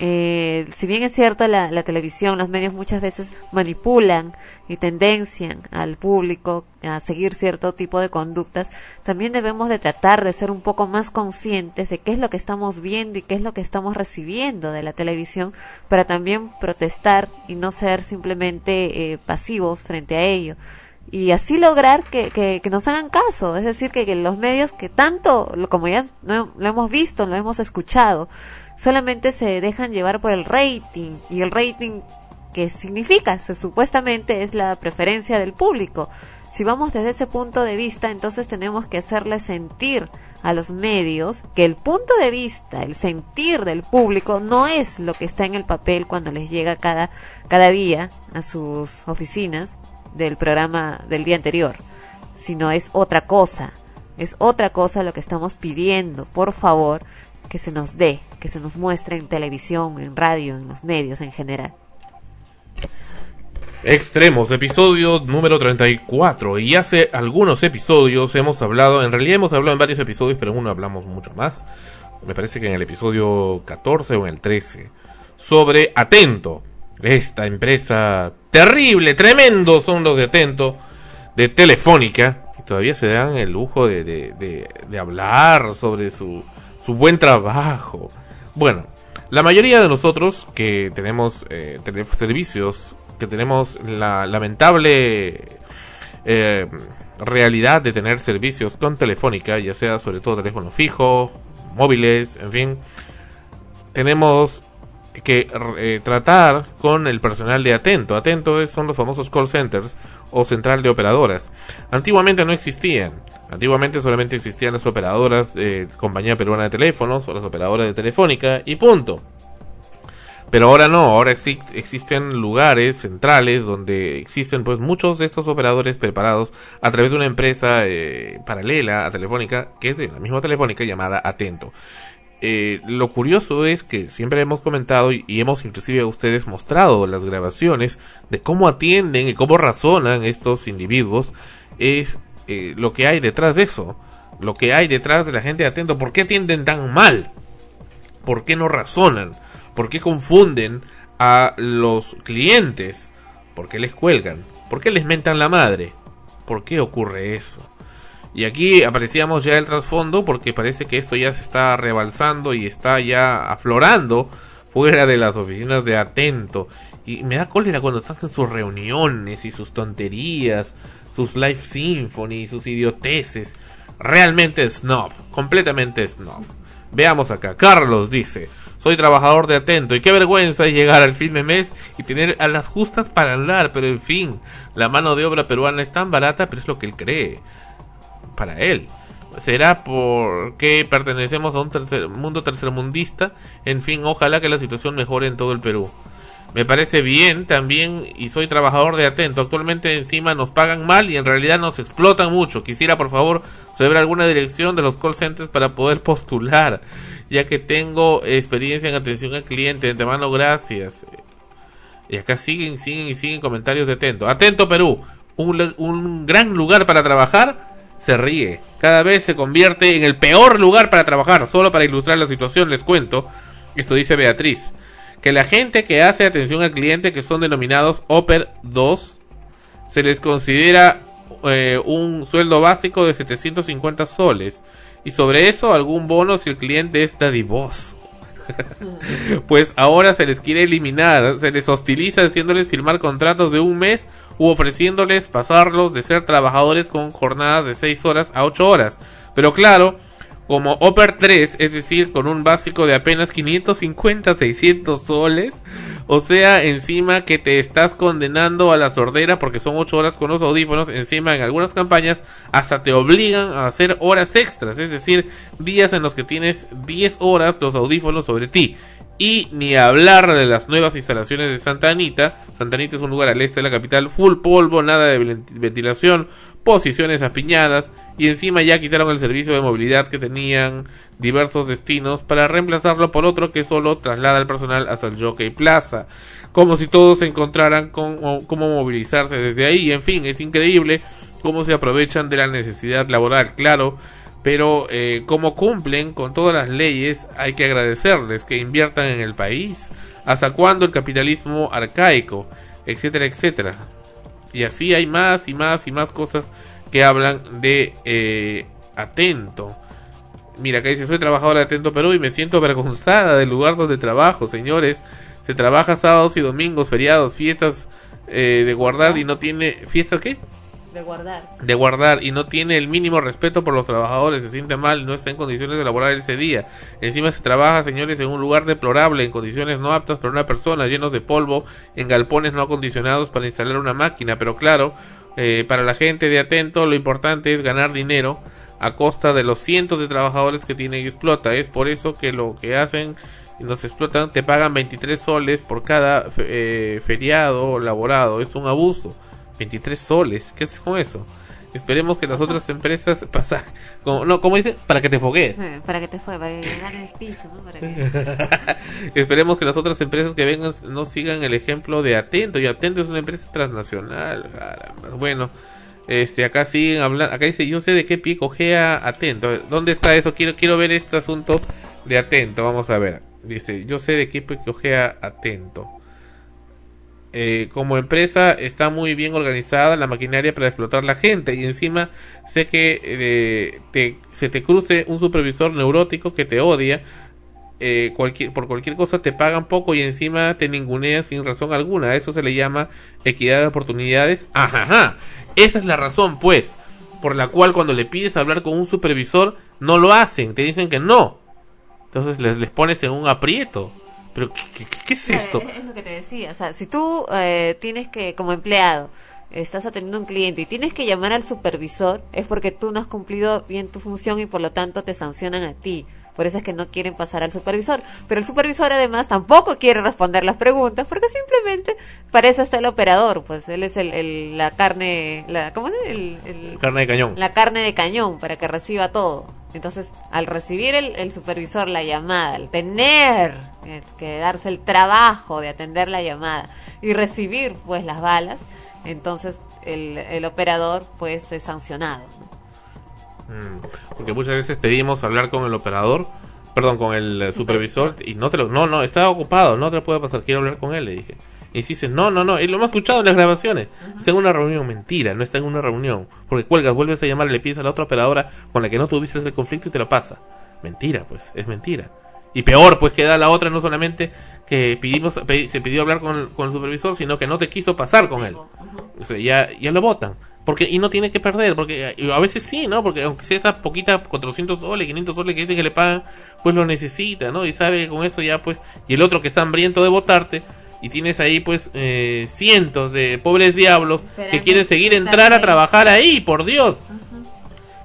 Eh, si bien es cierto, la, televisión, los medios muchas veces manipulan y tendencian al público a seguir cierto tipo de conductas, también debemos de tratar de ser un poco más conscientes de qué es lo que estamos viendo y qué es lo que estamos recibiendo de la televisión para también protestar y no ser simplemente eh, pasivos frente a ello. Y así lograr que, que, nos hagan caso, es decir, que, que los medios que tanto, lo- como ya no- lo hemos visto, lo hemos escuchado, solamente se dejan llevar por el rating y el rating que significa, supuestamente es la preferencia del público. Si vamos desde ese punto de vista, entonces tenemos que hacerle sentir a los medios que el punto de vista, el sentir del público no es lo que está en el papel cuando les llega cada, cada día a sus oficinas del programa del día anterior, sino es otra cosa, es otra cosa lo que estamos pidiendo, por favor, que se nos dé, que se nos muestre en televisión, en radio, en los medios en general. Extremos, episodio número 34. Y hace algunos episodios hemos hablado, en realidad hemos hablado en varios episodios, pero en uno hablamos mucho más. Me parece que en el episodio 14 o en el 13. Sobre Atento. Esta empresa terrible, tremendo son los de Atento, de Telefónica. Y todavía se dan el lujo de, de, de, de hablar sobre su, su buen trabajo. Bueno, la mayoría de nosotros que tenemos eh, servicios, que tenemos la lamentable eh, realidad de tener servicios con Telefónica, ya sea sobre todo teléfono fijo, móviles, en fin, tenemos que eh, tratar con el personal de Atento. Atento son los famosos call centers o central de operadoras. Antiguamente no existían. Antiguamente solamente existían las operadoras de Compañía Peruana de Teléfonos o las operadoras de Telefónica y punto. Pero ahora no, ahora exi- existen lugares centrales donde existen pues muchos de estos operadores preparados a través de una empresa eh, paralela a Telefónica, que es de la misma Telefónica llamada Atento. Eh, lo curioso es que siempre hemos comentado y, y hemos inclusive a ustedes mostrado las grabaciones de cómo atienden y cómo razonan estos individuos es eh, lo que hay detrás de eso, lo que hay detrás de la gente de atento, ¿por qué atienden tan mal? ¿Por qué no razonan? ¿Por qué confunden a los clientes? ¿Por qué les cuelgan? ¿Por qué les mentan la madre? ¿Por qué ocurre eso? Y aquí apreciamos ya el trasfondo porque parece que esto ya se está rebalsando y está ya aflorando fuera de las oficinas de Atento. Y me da cólera cuando están en sus reuniones y sus tonterías sus live symphony, sus idioteces. Realmente snob, completamente snob. Veamos acá, Carlos dice, soy trabajador de atento y qué vergüenza llegar al fin de mes y tener a las justas para hablar, pero en fin, la mano de obra peruana es tan barata, pero es lo que él cree, para él. Será porque pertenecemos a un tercer, mundo tercermundista, en fin, ojalá que la situación mejore en todo el Perú. Me parece bien también y soy trabajador de atento. Actualmente encima nos pagan mal y en realidad nos explotan mucho. Quisiera por favor saber alguna dirección de los call centers para poder [LAUGHS] postular, ya que tengo experiencia en atención al cliente. De antemano, gracias. Y acá siguen, siguen y siguen comentarios de atento. Atento Perú, un, un gran lugar para trabajar. Se ríe. Cada vez se convierte en el peor lugar para trabajar. Solo para ilustrar la situación les cuento. Esto dice Beatriz que la gente que hace atención al cliente, que son denominados Oper 2, se les considera eh, un sueldo básico de 750 soles. Y sobre eso algún bono si el cliente es dadivoso. [LAUGHS] pues ahora se les quiere eliminar, se les hostiliza haciéndoles firmar contratos de un mes u ofreciéndoles pasarlos de ser trabajadores con jornadas de 6 horas a 8 horas. Pero claro, como Oper 3, es decir, con un básico de apenas 550, 600 soles. O sea, encima que te estás condenando a la sordera porque son 8 horas con los audífonos. Encima, en algunas campañas, hasta te obligan a hacer horas extras, es decir, días en los que tienes 10 horas los audífonos sobre ti. Y ni hablar de las nuevas instalaciones de Santa Anita. Santa Anita es un lugar al este de la capital, full polvo, nada de ventilación, posiciones apiñadas y encima ya quitaron el servicio de movilidad que tenían diversos destinos para reemplazarlo por otro que solo traslada al personal hasta el Jockey Plaza. Como si todos se encontraran con cómo movilizarse desde ahí. En fin, es increíble cómo se aprovechan de la necesidad laboral. Claro, pero eh, como cumplen con todas las leyes, hay que agradecerles que inviertan en el país. ¿Hasta cuándo el capitalismo arcaico? Etcétera, etcétera. Y así hay más y más y más cosas que hablan de eh, atento. Mira, acá dice, soy trabajador de Atento Perú y me siento avergonzada del lugar donde trabajo, señores. Se trabaja sábados y domingos, feriados, fiestas eh, de guardar y no tiene... ¿Fiestas qué? De guardar. De guardar y no tiene el mínimo respeto por los trabajadores, se siente mal, no está en condiciones de laborar ese día. Encima se trabaja, señores, en un lugar deplorable, en condiciones no aptas para una persona, llenos de polvo, en galpones no acondicionados para instalar una máquina. Pero claro, eh, para la gente de atento, lo importante es ganar dinero a costa de los cientos de trabajadores que tiene y explota. Es por eso que lo que hacen y nos explotan, te pagan 23 soles por cada eh, feriado laborado. Es un abuso. 23 soles. ¿Qué haces con eso? Esperemos que las otras empresas [LAUGHS] pasan, como, no, como dice, para que te fogues. para que te fogues, para que ganes el piso, ¿no? Para que... [LAUGHS] Esperemos que las otras empresas que vengan no sigan el ejemplo de Atento. Y Atento es una empresa transnacional. Bueno, este, acá siguen hablando, acá dice, yo sé de qué pie cogea Atento. ¿Dónde está eso? Quiero, quiero ver este asunto de Atento. Vamos a ver. Dice, yo sé de qué pie cogea Atento. Eh, como empresa está muy bien organizada la maquinaria para explotar la gente y encima sé que eh, te, se te cruce un supervisor neurótico que te odia eh, por cualquier cosa te pagan poco y encima te ningunean sin razón alguna. Eso se le llama equidad de oportunidades. Ajá, esa es la razón pues por la cual cuando le pides hablar con un supervisor no lo hacen. Te dicen que no. Entonces les pones en un aprieto pero, ¿qué, es esto? Es, lo que te decía. O sea, si tú eh, tienes que, como empleado, estás atendiendo a un cliente y tienes que llamar al supervisor, es porque tú no has cumplido bien tu función y por lo tanto te sancionan a ti. Por eso es que no quieren pasar al supervisor. Pero el supervisor además tampoco quiere responder las preguntas porque simplemente para eso está el operador. Pues él es el, la carne, la, ¿cómo es? El, carne de cañón. La carne de cañón para que reciba todo. Entonces, al recibir el, supervisor la llamada, al tener que, darse el trabajo de atender la llamada y recibir pues las balas, entonces el, el operador pues es sancionado. Mm, porque muchas veces pedimos hablar con el operador, perdón, con el supervisor y no te lo, no, no, está ocupado, no te puede pasar, quiero hablar con él, le dije. Y si dices, no, no, no, y lo hemos escuchado en las grabaciones. Está en una reunión, mentira, no está en una reunión. Porque cuelgas, vuelves a llamar, le pides a la otra operadora con la que no tuviste el conflicto y te lo pasa. Mentira, pues, es mentira. Y peor, pues queda la otra, no solamente que pedimos, se pidió hablar con, con, el supervisor, sino que no te quiso pasar con él. O sea, ya, ya lo votan porque y no tiene que perder, porque a veces sí, ¿no? Porque aunque sea esa poquita 400 soles, 500 soles que dicen que le pagan, pues lo necesita, ¿no? Y sabe que con eso ya pues y el otro que está hambriento de votarte y tienes ahí pues eh, cientos de pobres diablos que quieren seguir entrar a trabajar ahí, por Dios.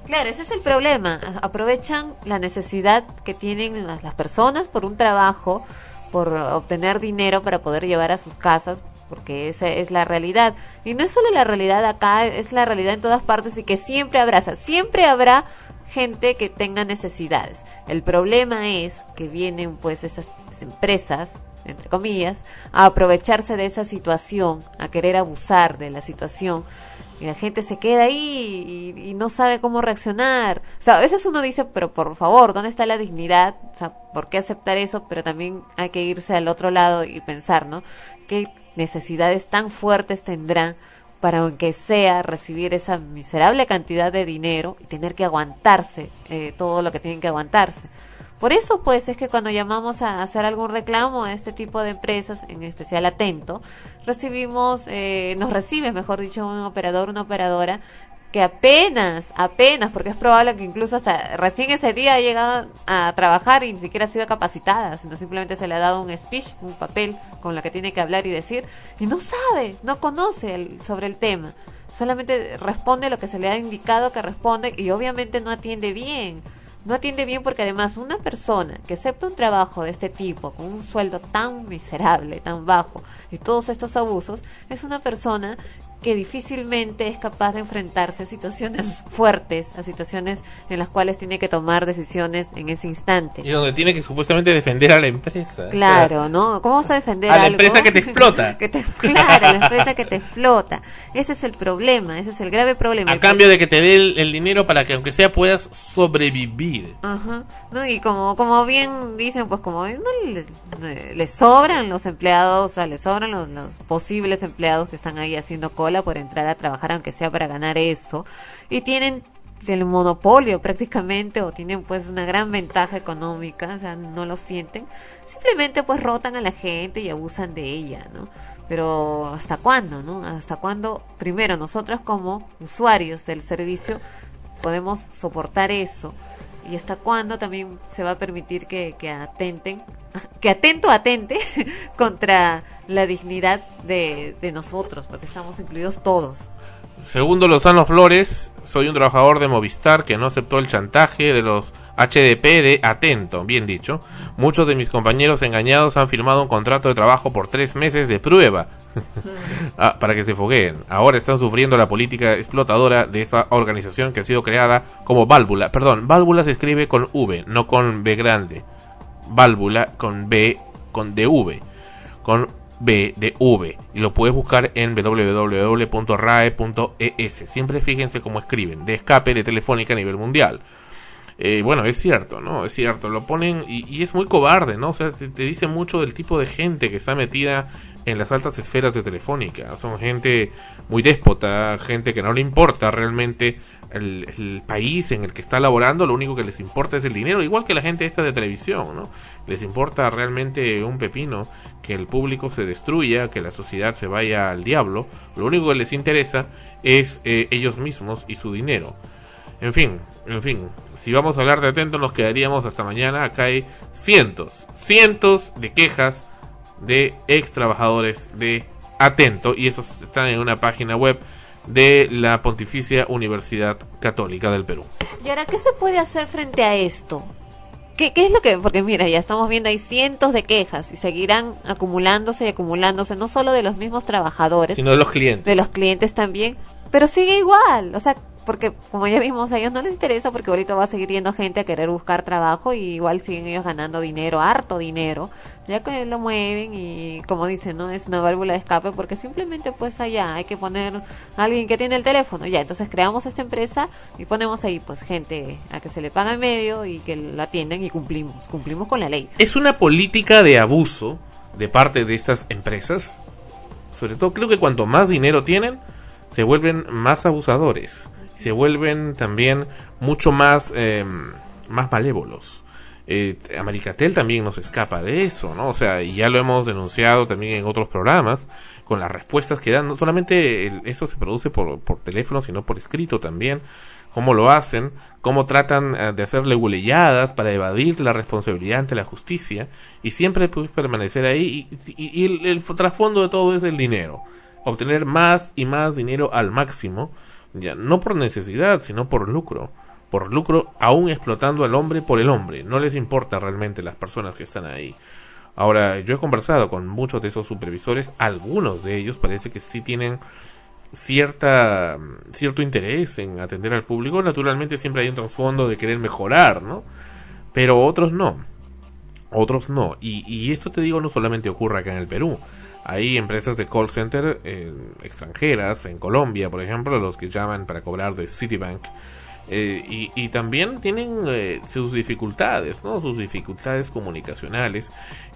Claro, ese es el problema. Aprovechan la necesidad que tienen las, las personas por un trabajo, por obtener dinero para poder llevar a sus casas, porque esa es la realidad. Y no es solo la realidad acá, es la realidad en todas partes y que siempre habrá, o sea, siempre habrá gente que tenga necesidades. El problema es que vienen pues esas empresas entre comillas, a aprovecharse de esa situación, a querer abusar de la situación. Y la gente se queda ahí y, y no sabe cómo reaccionar. O sea, a veces uno dice, pero por favor, ¿dónde está la dignidad? O sea, ¿por qué aceptar eso? Pero también hay que irse al otro lado y pensar, ¿no? ¿Qué necesidades tan fuertes tendrán para aunque sea recibir esa miserable cantidad de dinero y tener que aguantarse eh, todo lo que tienen que aguantarse? Por eso, pues, es que cuando llamamos a hacer algún reclamo a este tipo de empresas, en especial Atento, recibimos, eh, nos recibe, mejor dicho, un operador, una operadora que apenas, apenas, porque es probable que incluso hasta recién ese día ha llegado a trabajar y ni siquiera ha sido capacitada, sino simplemente se le ha dado un speech, un papel con la que tiene que hablar y decir, y no sabe, no conoce el- sobre el tema. Solamente responde lo que se le ha indicado que responde y obviamente no atiende bien. No atiende bien porque además una persona que acepta un trabajo de este tipo con un sueldo tan miserable, tan bajo y todos estos abusos, es una persona que difícilmente es capaz de enfrentarse a situaciones fuertes, a situaciones en las cuales tiene que tomar decisiones en ese instante. Y donde tiene que supuestamente defender a la empresa. Claro, ¿no? ¿Cómo vas a defender A la algo? empresa que te explota. [LAUGHS] que te, claro, la empresa que te explota. Ese es el problema, ese es el grave problema. A cambio de que te dé el, el dinero para que aunque sea puedas sobrevivir. Ajá, ¿no? Y como, como bien dicen, pues como no les, les sobran los empleados, o sea, les sobran los, los posibles empleados que están ahí haciendo cola por entrar a trabajar, aunque sea para ganar eso, y tienen el monopolio prácticamente o tienen pues una gran ventaja económica, o sea, no lo sienten, simplemente pues rotan a la gente y abusan de ella, ¿no? Pero ¿hasta cuándo, no? ¿Hasta cuándo, primero, nosotros como usuarios del servicio podemos soportar eso? Y hasta cuándo también se va a permitir que, que atenten, [LAUGHS] que atento atente [LAUGHS] contra la dignidad de, de nosotros, porque estamos incluidos todos. Segundo Lozano Flores, soy un trabajador de Movistar que no aceptó el chantaje de los HDP de Atento, bien dicho. Muchos de mis compañeros engañados han firmado un contrato de trabajo por tres meses de prueba [LAUGHS] Ah, para que se fogueen. Ahora están sufriendo la política explotadora de esa organización que ha sido creada como válvula. Perdón, válvula se escribe con V, no con B grande. Válvula con B, con DV. Con B de V. Y lo puedes buscar en www.rae.es. Siempre fíjense cómo escriben. De escape de Telefónica a nivel mundial. Eh, bueno, es cierto, ¿no? Es cierto, lo ponen y, es muy cobarde, ¿no? O sea, te dice mucho del tipo de gente que está metida en las altas esferas de Telefónica. Son gente muy déspota, gente que no le importa realmente el, país en el que está laborando, lo único que les importa es el dinero, igual que la gente esta de televisión, ¿no? Les importa realmente un pepino que el público se destruya, que la sociedad se vaya al diablo, lo único que les interesa es eh, ellos mismos y su dinero. En fin, en fin, si vamos a hablar de atento nos quedaríamos hasta mañana. Acá hay cientos, cientos de quejas de ex trabajadores de Atento y esos están en una página web de la Pontificia Universidad Católica del Perú. ¿Y ahora qué se puede hacer frente a esto? ¿Qué, ¿Qué es lo que.? Porque mira, ya estamos viendo, hay cientos de quejas y seguirán acumulándose y acumulándose, no solo de los mismos trabajadores, Sino de los clientes. de los clientes también, pero sigue igual. O sea, porque como ya vimos, a ellos no les interesa porque ahorita va a seguir yendo gente a querer buscar trabajo y igual siguen ellos ganando dinero, harto dinero, ya que lo mueven y como dicen, no es una válvula de escape porque simplemente pues allá hay que poner a alguien que tiene el teléfono, ya, entonces creamos esta empresa y ponemos ahí pues gente a que se le paga en medio y que la atienden y cumplimos, cumplimos con la ley. Es una política de abuso de parte de estas empresas. Sobre todo creo que cuanto más dinero tienen, se vuelven más abusadores. Se vuelven también mucho más, eh, más malévolos. Eh, Americatel también nos escapa de eso, ¿no? O sea, y ya lo hemos denunciado también en otros programas, con las respuestas que dan, no solamente eso se produce por, por teléfono, sino por escrito también, cómo lo hacen, cómo tratan eh, de hacerle hulelladas para evadir la responsabilidad ante la justicia y siempre pues, permanecer ahí. Y, el, el, trasfondo de todo es el dinero. Obtener más y más dinero al máximo ya no por necesidad sino por lucro. Por lucro aún explotando al hombre por el hombre. No les importa realmente las personas que están ahí. Ahora yo he conversado con muchos de esos supervisores. Algunos de ellos parece que sí tienen cierta cierto interés en atender al público. Naturalmente siempre hay un trasfondo de querer mejorar no pero otros no. Otros no. Y, y esto te digo no solamente ocurre acá en el Perú hay empresas de call center eh, extranjeras en Colombia por ejemplo los que llaman para cobrar de Citibank eh, y, y, también tienen eh, sus dificultades, ¿no? Sus dificultades comunicacionales.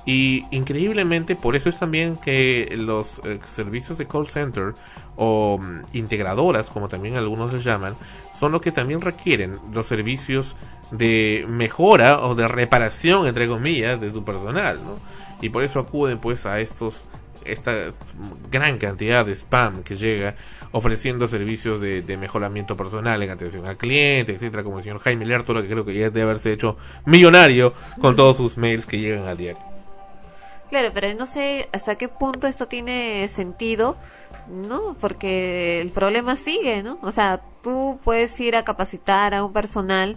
Y increíblemente, por eso es también que los servicios de call center o mm, integradoras, como también algunos les llaman, son los que también requieren los servicios de mejora o de reparación, entre comillas, de su personal, ¿no? Y por eso acuden pues a estos esta gran cantidad de spam que llega ofreciendo servicios de, mejoramiento personal en atención al cliente, etcétera, como el señor Jaime Lertora, que creo que ya debe haberse hecho millonario con todos sus mails que llegan a diario. Claro, pero no sé hasta qué punto esto tiene sentido, ¿no? Porque el problema sigue, ¿no? O sea, tú puedes ir a capacitar a un personal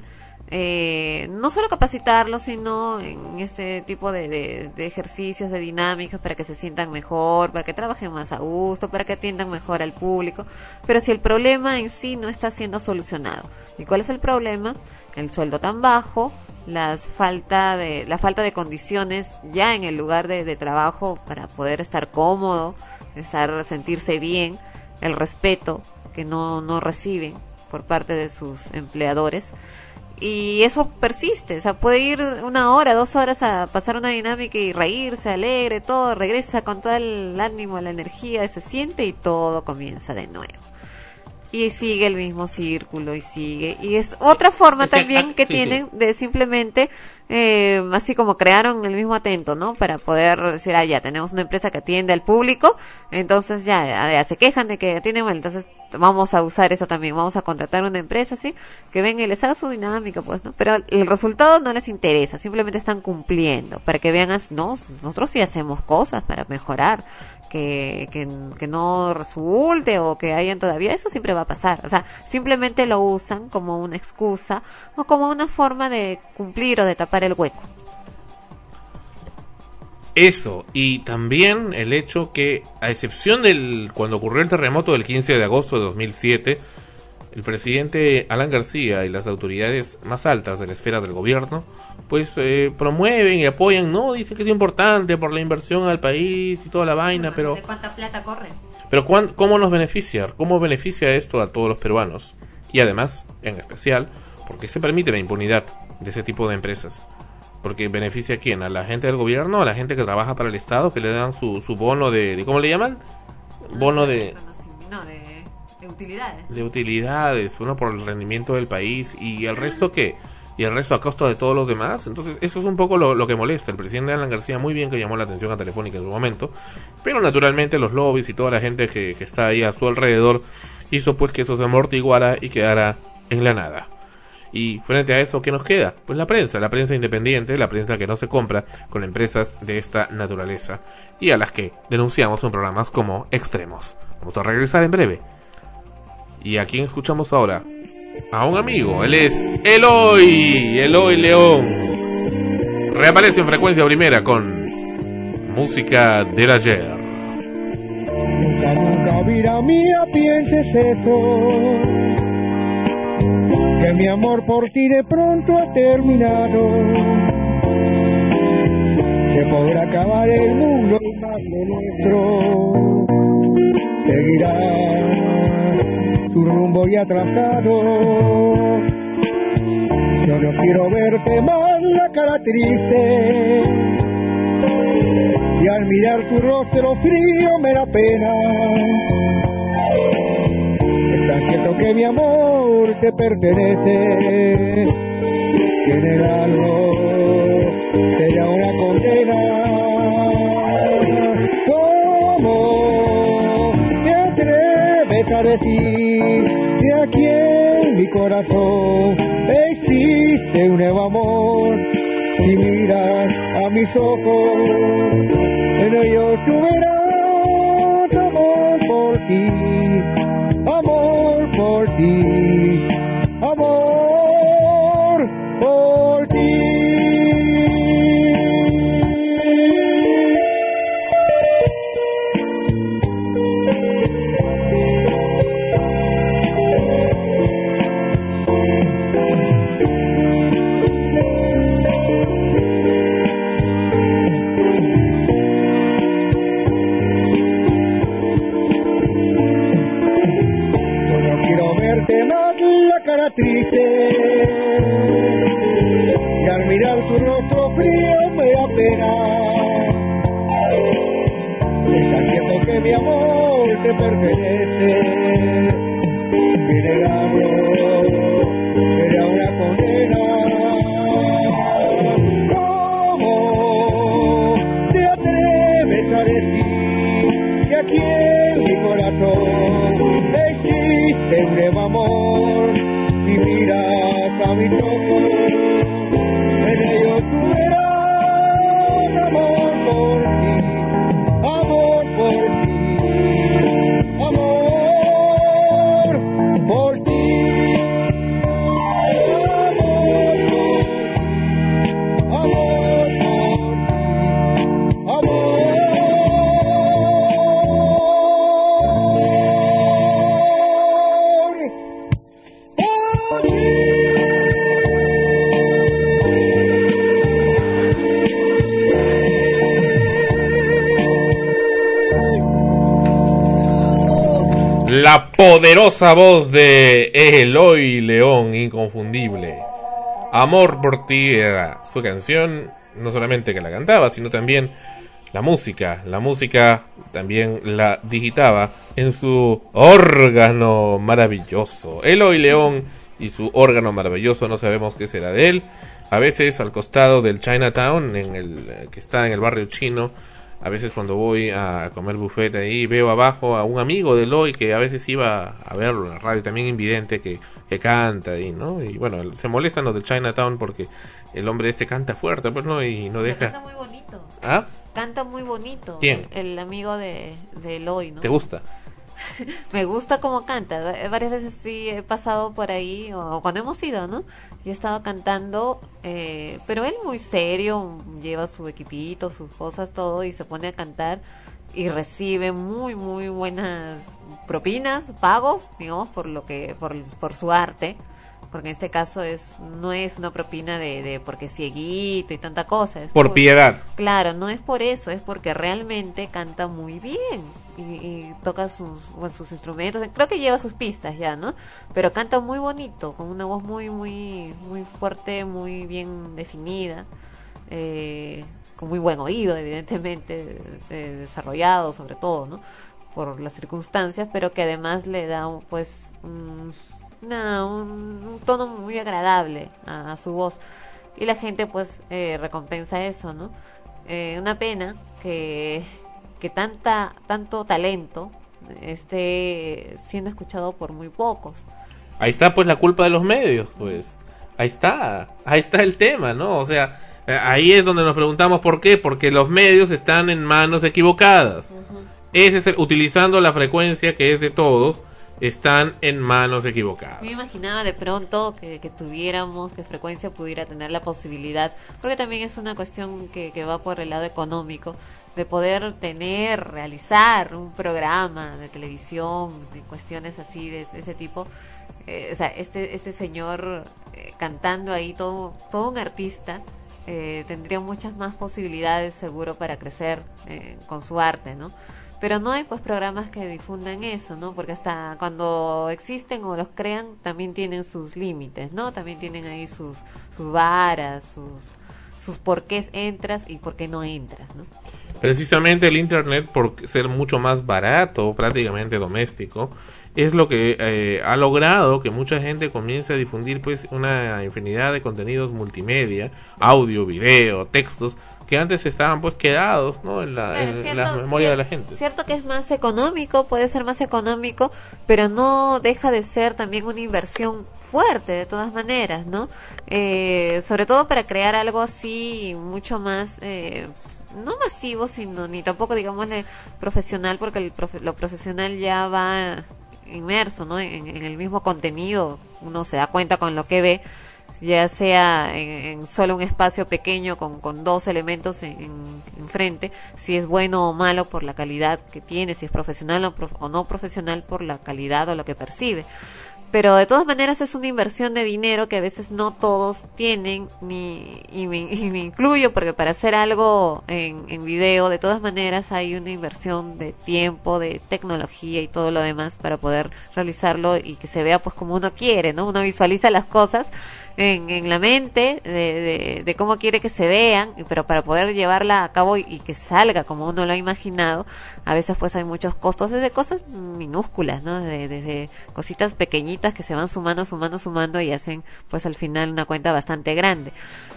eh, no solo capacitarlo sino en este tipo de, de, ejercicios, de dinámicas para que se sientan mejor, para que trabajen más a gusto, para que atiendan mejor al público. Pero si el problema en sí no está siendo solucionado, ¿y cuál es el problema? El sueldo tan bajo, las falta de, la falta de condiciones ya en el lugar de, de trabajo para poder estar cómodo, estar, sentirse bien, el respeto que no, no reciben por parte de sus empleadores y eso persiste, o sea, puede ir una hora, dos horas a pasar una dinámica y reírse, alegre, todo, regresa con todo el ánimo, la energía, se siente y todo comienza de nuevo. Y sigue el mismo círculo y sigue. Y es otra forma también ah, que tienen de simplemente eh, así como crearon el mismo atento, ¿no? Para poder decir, ah, ya tenemos una empresa que atiende al público, entonces ya, ya se quejan de que atiende mal, entonces vamos a usar eso también, vamos a contratar una empresa, ¿sí? Que venga y les haga su dinámica, pues, ¿no? Pero el resultado no les interesa, simplemente están cumpliendo, para que vean, no, nosotros sí hacemos cosas para mejorar, que, que, que no resulte o que hayan todavía, eso siempre va a pasar, o sea, simplemente lo usan como una excusa o como una forma de cumplir o de tapar el hueco. Eso, y también el hecho que, a excepción del cuando ocurrió el terremoto del 15 de agosto de 2007, el presidente Alan García y las autoridades más altas de la esfera del gobierno, pues eh, promueven y apoyan, no, dicen que es importante por la inversión al país y toda la vaina, pero... ¿De cuánta plata corre? Pero ¿cómo nos beneficia? ¿Cómo beneficia esto a todos los peruanos? Y además, en especial, porque se permite la impunidad de ese tipo de empresas. Porque beneficia a quién? A la gente del gobierno, a la gente que trabaja para el Estado, que le dan su, su bono de, ¿Cómo le llaman? Bono de... No, de, de utilidades. De utilidades, uno por el rendimiento del país. ¿Y el resto qué? y el resto a costo de todos los demás. Entonces, eso es un poco lo, lo, que molesta. El presidente Alan García muy bien que llamó la atención a Telefónica en su momento, pero naturalmente los lobbies y toda la gente que, que está ahí a su alrededor hizo pues que eso se amortiguara y quedara en la nada. Y frente a eso, ¿qué nos queda? Pues la prensa, la prensa independiente, la prensa que no se compra con empresas de esta naturaleza y a las que denunciamos en programas como Extremos. Vamos a regresar en breve. ¿Y a quién escuchamos ahora? A un amigo, él es Eloy, Eloy León. Reaparece en frecuencia primera con música del ayer. Nunca, nunca, vida mía, pienses eso que mi amor por ti de pronto ha terminado. Se podrá acabar el mundo y más lo nuestro. Seguirá tu rumbo y atrasado. Yo no quiero verte más la cara triste. Y al mirar tu rostro frío me da pena que mi amor te pertenece, que en el condena. ¿Cómo te atreves a decir que aquí en mi corazón existe un nuevo amor? Si miras a mis ojos, en ellos tú verás amor por ti, amor por ti, amor que amor te pertenece. Poderosa voz de Eloy León, inconfundible. Amor por ti era su canción, no solamente que la cantaba, sino también la música. La música también la digitaba en su órgano maravilloso. Eloy León y su órgano maravilloso, no sabemos qué será de él. A veces al costado del Chinatown, en el, que está en el barrio chino, a veces cuando voy a comer buffet ahí veo abajo a un amigo de Eloy que a veces iba a verlo en la radio, también invidente que, que canta ahí, ¿no? Y bueno, se molestan los de Chinatown porque el hombre este canta fuerte, pues no, y no Pero Canta deja... muy bonito. ¿Ah? Canta muy bonito. ¿Quién? El, el amigo de, de Eloy, ¿no? ¿Te gusta? [LAUGHS] Me gusta cómo canta. Va- Varias veces sí he pasado por ahí, o cuando hemos ido, ¿no? Y he estado cantando, eh, pero él muy serio, lleva su equipito, sus cosas, todo, y se pone a cantar y recibe muy, muy buenas propinas, pagos, digamos, por lo que, por, por su arte. Porque en este caso es no es una propina de, de porque cieguito y tanta cosa. Es Por piedad. Claro, no es por eso, es porque realmente canta muy bien y, toca sus, instrumentos. Creo que lleva sus pistas ya, ¿no? Pero canta muy bonito, con una voz muy, muy, muy fuerte, muy bien definida, eh, con muy buen oído, evidentemente, eh, desarrollado sobre todo, ¿no? Por las circunstancias, pero que además le da, pues, un, una- un- un tono muy agradable a, a su voz y la gente pues eh, recompensa eso, ¿no? Eh, una pena que, que tanta, tanto talento esté siendo escuchado por muy pocos. Ahí está pues la culpa de los medios, pues. Ahí está, ahí está el tema, ¿no? O sea, ahí es donde nos preguntamos por qué, porque los medios están en manos equivocadas. Ese es el- utilizando la frecuencia que es de todos, están en manos equivocadas. Me imaginaba de pronto que, que tuviéramos, que Frecuencia pudiera tener la posibilidad, porque también es una cuestión que, que va por el lado económico, de poder tener, realizar un programa de televisión, de cuestiones así de, ese tipo. Eh, o sea, este, este señor eh, cantando ahí, todo, todo un artista, eh, tendría muchas más posibilidades seguro para crecer eh, con su arte, ¿no? Pero no hay pues programas que difundan eso, ¿no? Porque hasta cuando existen o los crean también tienen sus límites, ¿no? También tienen ahí sus sus varas, sus sus por qué entras y por qué no entras, ¿no? Precisamente el Internet, por ser mucho más barato, prácticamente doméstico, es lo que eh, ha logrado que mucha gente comience a difundir pues una infinidad de contenidos multimedia, audio, video, textos, que antes estaban pues quedados ¿no? en la, Claro, en cierto- la memoria de la gente. Cierto que es más económico, puede ser más económico, pero no deja de ser también una inversión fuerte de todas maneras, ¿no? Eh, sobre todo para crear algo así mucho más, eh, no masivo, sino ni tampoco digámosle profesional, porque el profe- lo profesional ya va inmerso, ¿no? En, en el mismo contenido, uno se da cuenta con lo que ve ya sea en, solo un espacio pequeño con, con dos elementos en, en- enfrente, si es bueno o malo por la calidad que tiene, si es profesional o, prof- o no profesional por la calidad o lo que percibe. Pero de todas maneras es una inversión de dinero que a veces no todos tienen, ni, y, me, y me incluyo porque para hacer algo en, en video, de todas maneras hay una inversión de tiempo, de tecnología y todo lo demás para poder realizarlo y que se vea pues como uno quiere, ¿no? Uno visualiza las cosas en, en la mente de, de, de cómo quiere que se vean, pero para poder llevarla a cabo y, y que salga como uno lo ha imaginado, a veces pues hay muchos costos desde cosas minúsculas, ¿no? Desde, desde cositas pequeñitas que se van sumando, sumando, sumando y hacen pues al final una cuenta bastante grande.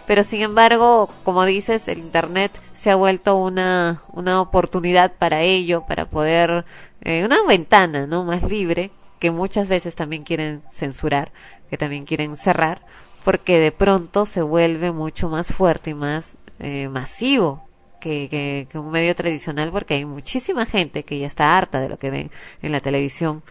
Pero sin embargo, como dices, el Internet se ha vuelto una, una oportunidad para ello, para poder, eh, una ventana, ¿no? Más libre, que muchas veces también quieren censurar, que también quieren cerrar, porque de pronto se vuelve mucho más fuerte y más eh, masivo que, que, que un medio tradicional, porque hay muchísima gente que ya está harta de lo que ven en la televisión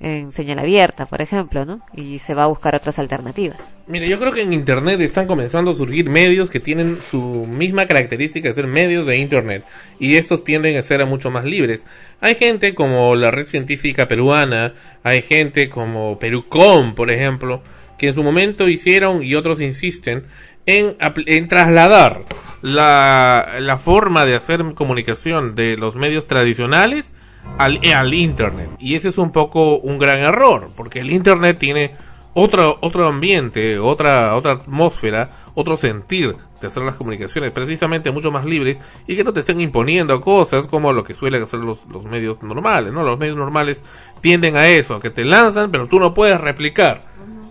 en señal abierta, por ejemplo, ¿no? Y se va a buscar otras alternativas. Mire, yo creo que en Internet están comenzando a surgir medios que tienen su misma característica de ser medios de Internet y estos tienden a ser mucho más libres. Hay gente como la Red Científica Peruana, hay gente como Perucom, por ejemplo, que en su momento hicieron y otros insisten en, en trasladar la, la forma de hacer comunicación de los medios tradicionales al, al Internet. Y ese es un poco un gran error, porque el Internet tiene otro, otro ambiente, otra, otra atmósfera, otro sentir de hacer las comunicaciones precisamente mucho más libres y que no te estén imponiendo cosas como lo que suelen hacer los, los medios normales, ¿no? Los medios normales tienden a eso, que te lanzan pero tú no puedes replicar.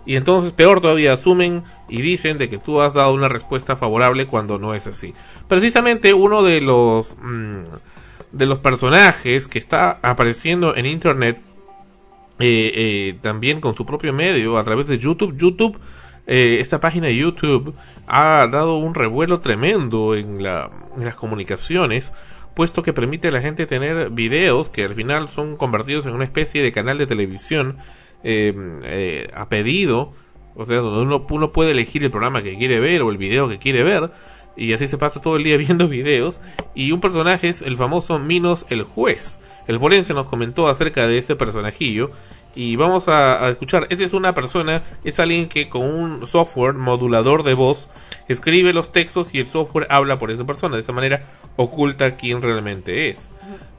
Y entonces peor todavía asumen y dicen de que tú has dado una respuesta favorable cuando no es así. Precisamente uno de los mm, de los personajes que está apareciendo en internet eh, eh, también con su propio medio a través de YouTube. YouTube, eh, esta página de YouTube ha dado un revuelo tremendo en, la, en las comunicaciones, puesto que permite a la gente tener videos que al final son convertidos en una especie de canal de televisión eh, eh, a pedido, o sea, donde uno, uno puede elegir el programa que quiere ver o el video que quiere ver. Y así se pasa todo el día [LAUGHS] viendo videos. Y un personaje es el famoso Minos el Juez. El forense nos comentó acerca de ese personajillo. Y vamos a, a escuchar. Esta es una persona, es alguien que con un software modulador de voz escribe los textos y el software habla por esa persona. De esa manera oculta quién realmente es.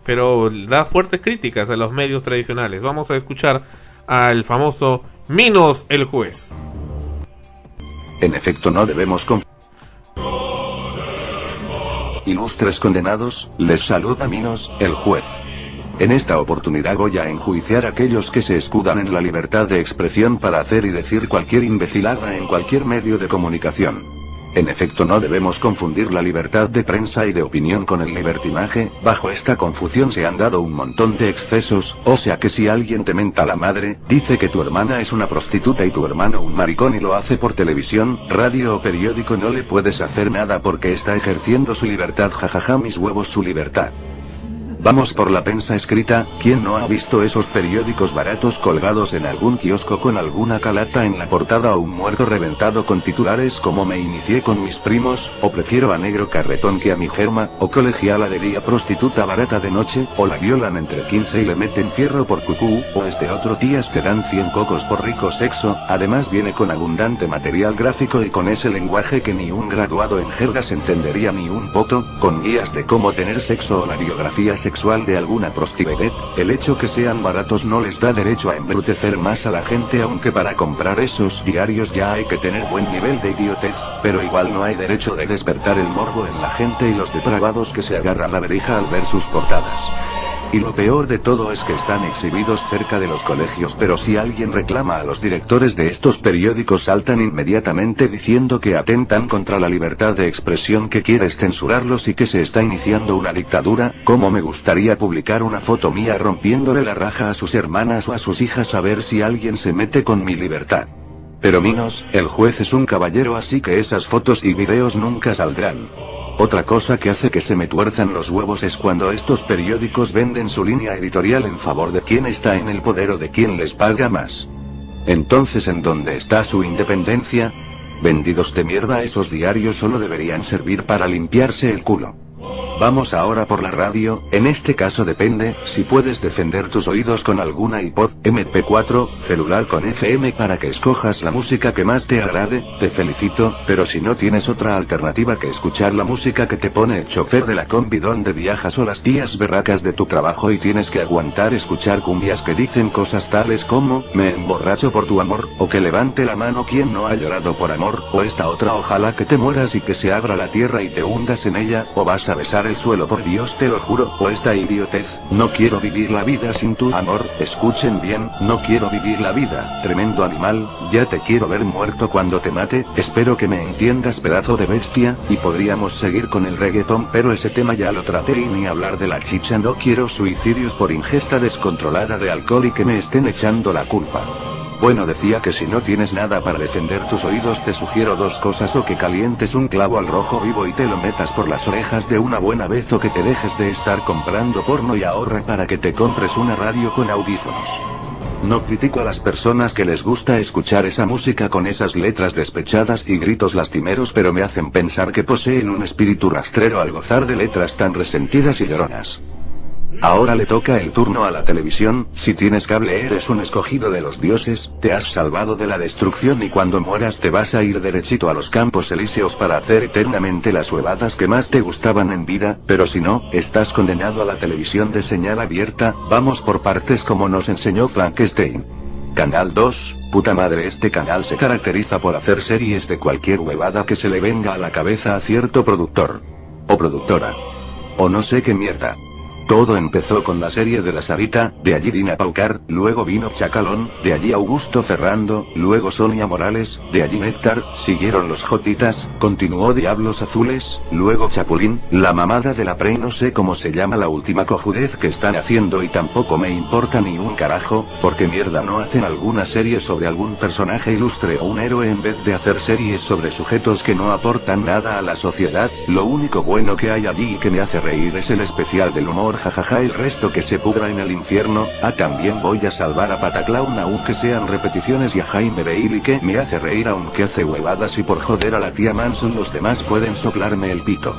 Pero da fuertes críticas a los medios tradicionales. Vamos a escuchar al famoso Minos el Juez. En efecto no debemos con... Ilustres condenados, les saluda Minos, el juez. En esta oportunidad voy a enjuiciar a aquellos que se escudan en la libertad de expresión para hacer y decir cualquier imbecilada en cualquier medio de comunicación. En efecto no debemos confundir la libertad de prensa y de opinión con el libertinaje, bajo esta confusión se han dado un montón de excesos, o sea que si alguien te menta la madre, dice que tu hermana es una prostituta y tu hermano un maricón y lo hace por televisión, radio o periódico no le puedes hacer nada porque está ejerciendo su libertad. Jajaja mis huevos su libertad. Vamos por la prensa escrita, ¿quién no ha visto esos periódicos baratos colgados en algún kiosco con alguna calata en la portada o un muerto reventado con titulares como me inicié con mis primos, o prefiero a negro carretón que a mi germa, o colegiala de día prostituta barata de noche, o la violan entre 15 y le meten fierro por cucú, o este otro tías te dan 100 cocos por rico sexo, además viene con abundante material gráfico y con ese lenguaje que ni un graduado en jergas entendería ni un poto, con guías de cómo tener sexo o la biografía sexual de alguna prostituta, el hecho que sean baratos no les da derecho a embrutecer más a la gente aunque para comprar esos diarios ya hay que tener buen nivel de idiotez, pero igual no hay derecho de despertar el morbo en la gente y los depravados que se agarran la verija al ver sus portadas. Y lo peor de todo es que están exhibidos cerca de los colegios, pero si alguien reclama a los directores de estos periódicos saltan inmediatamente diciendo que atentan contra la libertad de expresión que quieres censurarlos y que se está iniciando una dictadura, como me gustaría publicar una foto mía rompiéndole la raja a sus hermanas o a sus hijas a ver si alguien se mete con mi libertad. Pero Minos, el juez es un caballero así que esas fotos y videos nunca saldrán. Otra cosa que hace que se me tuerzan los huevos es cuando estos periódicos venden su línea editorial en favor de quien está en el poder o de quien les paga más. Entonces, ¿en dónde está su independencia? Vendidos de mierda, esos diarios solo deberían servir para limpiarse el culo. Vamos ahora por la radio, en este caso depende, si puedes defender tus oídos con alguna iPod, MP4, celular con FM para que escojas la música que más te agrade, te felicito, pero si no tienes otra alternativa que escuchar la música que te pone el chofer de la combi donde viajas o las días berracas de tu trabajo y tienes que aguantar escuchar cumbias que dicen cosas tales como, me emborracho por tu amor, o que levante la mano quien no ha llorado por amor, o esta otra ojalá que te mueras y que se abra la tierra y te hundas en ella, o vas a besar el suelo por Dios te lo juro, o esta idiotez, no quiero vivir la vida sin tu amor, escuchen bien, no quiero vivir la vida, tremendo animal, ya te quiero ver muerto cuando te mate, espero que me entiendas pedazo de bestia, y podríamos seguir con el reggaetón pero ese tema ya lo traté y ni hablar de la chicha. No quiero suicidios por ingesta descontrolada de alcohol y que me estén echando la culpa. Bueno decía que si no tienes nada para defender tus oídos te sugiero dos cosas o que calientes un clavo al rojo vivo y te lo metas por las orejas de una buena vez o que te dejes de estar comprando porno y ahorra para que te compres una radio con audífonos. No critico a las personas que les gusta escuchar esa música con esas letras despechadas y gritos lastimeros pero me hacen pensar que poseen un espíritu rastrero al gozar de letras tan resentidas y lloronas. Ahora le toca el turno a la televisión, si tienes cable eres un escogido de los dioses, te has salvado de la destrucción y cuando mueras te vas a ir derechito a los campos elíseos para hacer eternamente las huevadas que más te gustaban en vida, pero si no, estás condenado a la televisión de señal abierta, vamos por partes como nos enseñó Frankenstein. Canal 2, puta madre este canal se caracteriza por hacer series de cualquier huevada que se le venga a la cabeza a cierto productor. O productora. O no sé qué mierda. Todo empezó con la serie de la Sarita, de allí Dina Paucar, luego vino Chacalón, de allí Augusto Ferrando, luego Sonia Morales, de allí Néctar, siguieron los Jotitas, continuó Diablos Azules, luego Chapulín, la mamada de la Prey no sé cómo se llama la última cojudez que están haciendo y tampoco me importa ni un carajo, porque mierda no hacen alguna serie sobre algún personaje ilustre o un héroe en vez de hacer series sobre sujetos que no aportan nada a la sociedad, lo único bueno que hay allí y que me hace reír es el especial del humor jajaja el resto que se pudra en el infierno, ah también voy a salvar a Pataclown aunque sean repeticiones y a Jaime Bailey que me hace reír aunque hace huevadas y por joder a la tía Manson los demás pueden soplarme el pito.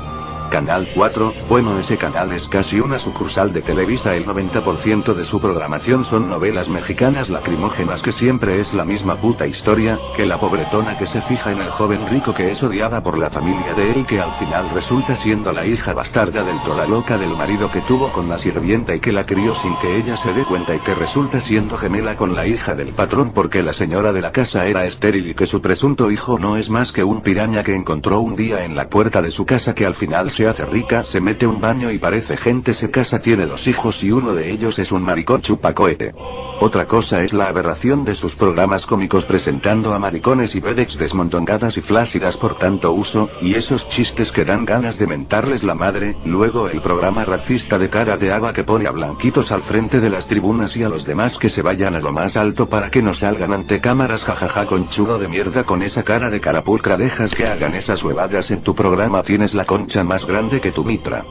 Canal 4, bueno ese canal es casi una sucursal de Televisa, el 90% de su programación son novelas mexicanas lacrimógenas que siempre es la misma puta historia, que la pobretona que se fija en el joven rico que es odiada por la familia de él que al final resulta siendo la hija bastarda del tola loca del marido que tuvo con la sirvienta y que la crió sin que ella se dé cuenta y que resulta siendo gemela con la hija del patrón porque la señora de la casa era estéril y que su presunto hijo no es más que un piraña que encontró un día en la puerta de su casa que al final se hace rica, se mete un baño y parece gente se casa, tiene dos hijos y uno de ellos es un maricón chupacoete. Otra cosa es la aberración de sus programas cómicos presentando a maricones y vedex desmontongadas y flácidas por tanto uso, y esos chistes que dan ganas de mentarles la madre, luego el programa racista de cara de agua que pone a blanquitos al frente de las tribunas y a los demás que se vayan a lo más alto para que no salgan ante cámaras jajaja con chulo de mierda con esa cara de carapulcra dejas que hagan esas huevadas en tu programa tienes la concha más grande que tu mitra.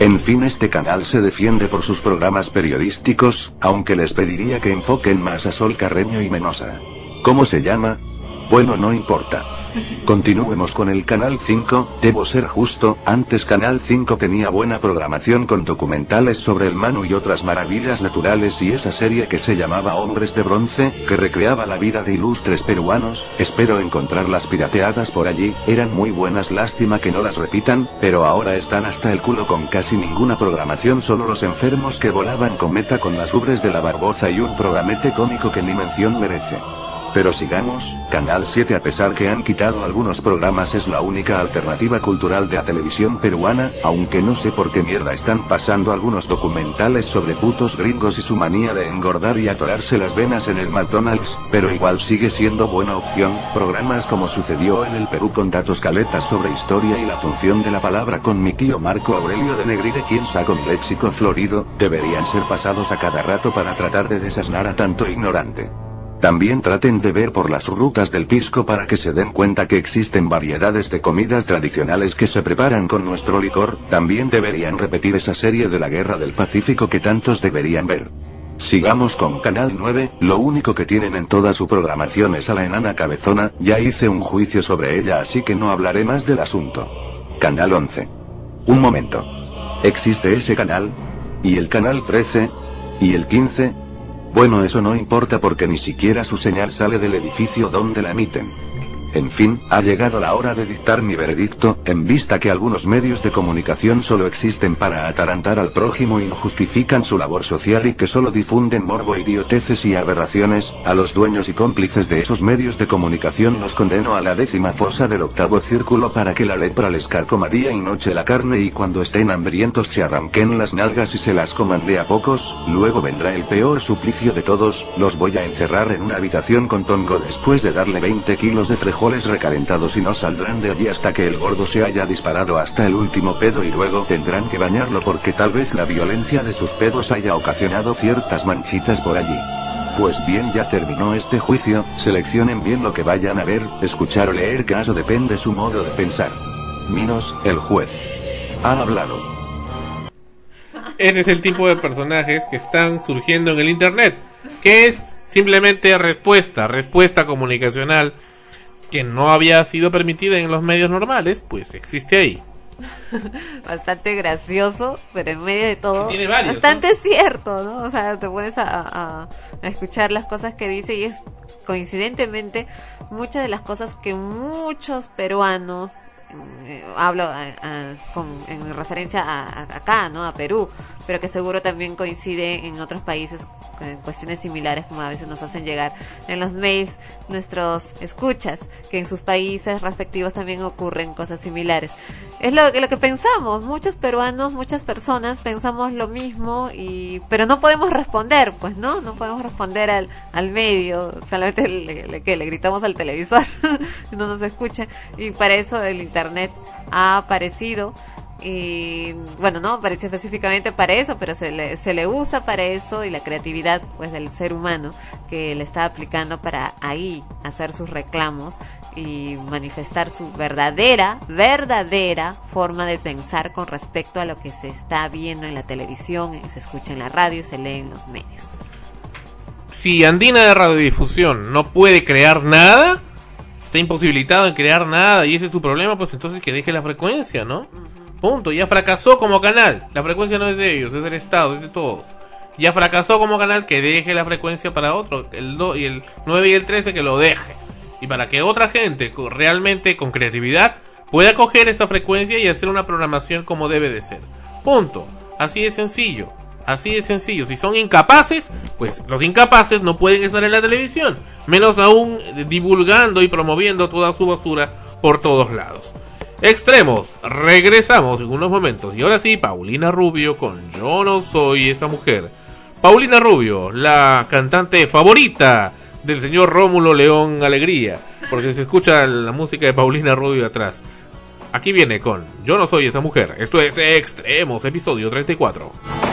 En fin, este canal se defiende por sus programas periodísticos, aunque les pediría que enfoquen más a Sol Carreño y Menosa. ¿Cómo se llama? Bueno, no importa. Continuemos con el Canal 5, debo ser justo, antes Canal 5 tenía buena programación con documentales sobre el Manu y otras maravillas naturales y esa serie que se llamaba Hombres de Bronce, que recreaba la vida de ilustres peruanos, espero encontrarlas pirateadas por allí, eran muy buenas lástima que no las repitan, pero ahora están hasta el culo con casi ninguna programación solo los enfermos que volaban cometa con las ubres de la barboza y un programete cómico que ni mención merece. Pero sigamos, Canal 7 a pesar que han quitado algunos programas es la única alternativa cultural de la televisión peruana, aunque no sé por qué mierda están pasando algunos documentales sobre putos gringos y su manía de engordar y atorarse las venas en el McDonald's, pero igual sigue siendo buena opción, programas como sucedió en el Perú con datos caletas sobre historia y la función de la palabra con mi tío Marco Aurelio de Negride quien saca un léxico florido, deberían ser pasados a cada rato para tratar de desasnar a tanto ignorante. También traten de ver por las rutas del pisco para que se den cuenta que existen variedades de comidas tradicionales que se preparan con nuestro licor, también deberían repetir esa serie de la Guerra del Pacífico que tantos deberían ver. Sigamos con Canal 9, lo único que tienen en toda su programación es a la enana cabezona, ya hice un juicio sobre ella así que no hablaré más del asunto. Canal 11. Un momento. ¿Existe ese canal? ¿Y el canal 13? ¿Y el 15? Bueno, eso no importa porque ni siquiera su señal sale del edificio donde la emiten. En fin, ha llegado la hora de dictar mi veredicto, en vista que algunos medios de comunicación solo existen para atarantar al prójimo y no justifican su labor social y que solo difunden morbo, idioteces y aberraciones, a los dueños y cómplices de esos medios de comunicación los condeno a la décima fosa del octavo círculo para que la lepra les carcoma día y noche la carne y cuando estén hambrientos se arranquen las nalgas y se las coman de a pocos, luego vendrá el peor suplicio de todos, los voy a encerrar en una habitación con tongo después de darle 20 kilos de frijoles recalentados y no saldrán de allí hasta que el gordo se haya disparado hasta el último pedo y luego tendrán que bañarlo porque tal vez la violencia de sus pedos haya ocasionado ciertas manchitas por allí. Pues bien, ya terminó este juicio, seleccionen bien lo que vayan a ver, escuchar o leer eso depende su modo de pensar. Minos, el juez. Ha hablado. Ese es el tipo de personajes que están surgiendo en el Internet, que es simplemente respuesta, respuesta comunicacional que no había sido permitida en los medios normales, pues existe ahí. [LAUGHS] Bastante gracioso, pero en medio de todo, Tiene varios, bastante cierto, ¿no? O sea, te pones a, a- a escuchar las cosas que dice y es coincidentemente muchas de las cosas que muchos peruanos eh, hablo a- a- con, en referencia a, a- acá, ¿no? A Perú, pero que seguro también coincide en otros países en cuestiones similares como a veces nos hacen llegar en los mails nuestros escuchas, que en sus países respectivos también ocurren cosas similares. Es lo, que- lo que pensamos, muchos peruanos, muchas personas pensamos lo mismo, y pero no podemos responder, pues no, no podemos responder al, al medio, solamente le, le- que le gritamos al televisor, [LAUGHS] no nos escucha, y para eso el internet ha aparecido y bueno, no apareció específicamente para eso, pero se le, se le usa para eso y la creatividad pues del ser humano que le está aplicando para ahí hacer sus reclamos y manifestar su verdadera, verdadera forma de pensar con respecto a lo que se está viendo en la televisión, se escucha en la radio, se lee en los medios. Si Andina de Radiodifusión no puede crear nada, está imposibilitado en crear nada y ese es su problema, pues entonces que deje la frecuencia, ¿no? Punto, ya fracasó como canal. La frecuencia no es de ellos, es del Estado, es de todos. Ya fracasó como canal, que deje la frecuencia para otro. El, do- y el 9 y el 13 que lo deje. Y para que otra gente realmente con creatividad pueda coger esa frecuencia y hacer una programación como debe de ser. Punto. Así de sencillo. Así de sencillo. Si son incapaces, pues los incapaces no pueden estar en la televisión. Menos aún divulgando y promoviendo toda su basura por todos lados. Extremos, regresamos en unos momentos. Y ahora sí, Paulina Rubio con Yo no soy esa mujer. Paulina Rubio, la cantante favorita del señor Rómulo León Alegría. Porque se escucha la música de Paulina Rubio atrás. Aquí viene con Yo no soy esa mujer. Esto es Extremos, episodio 34.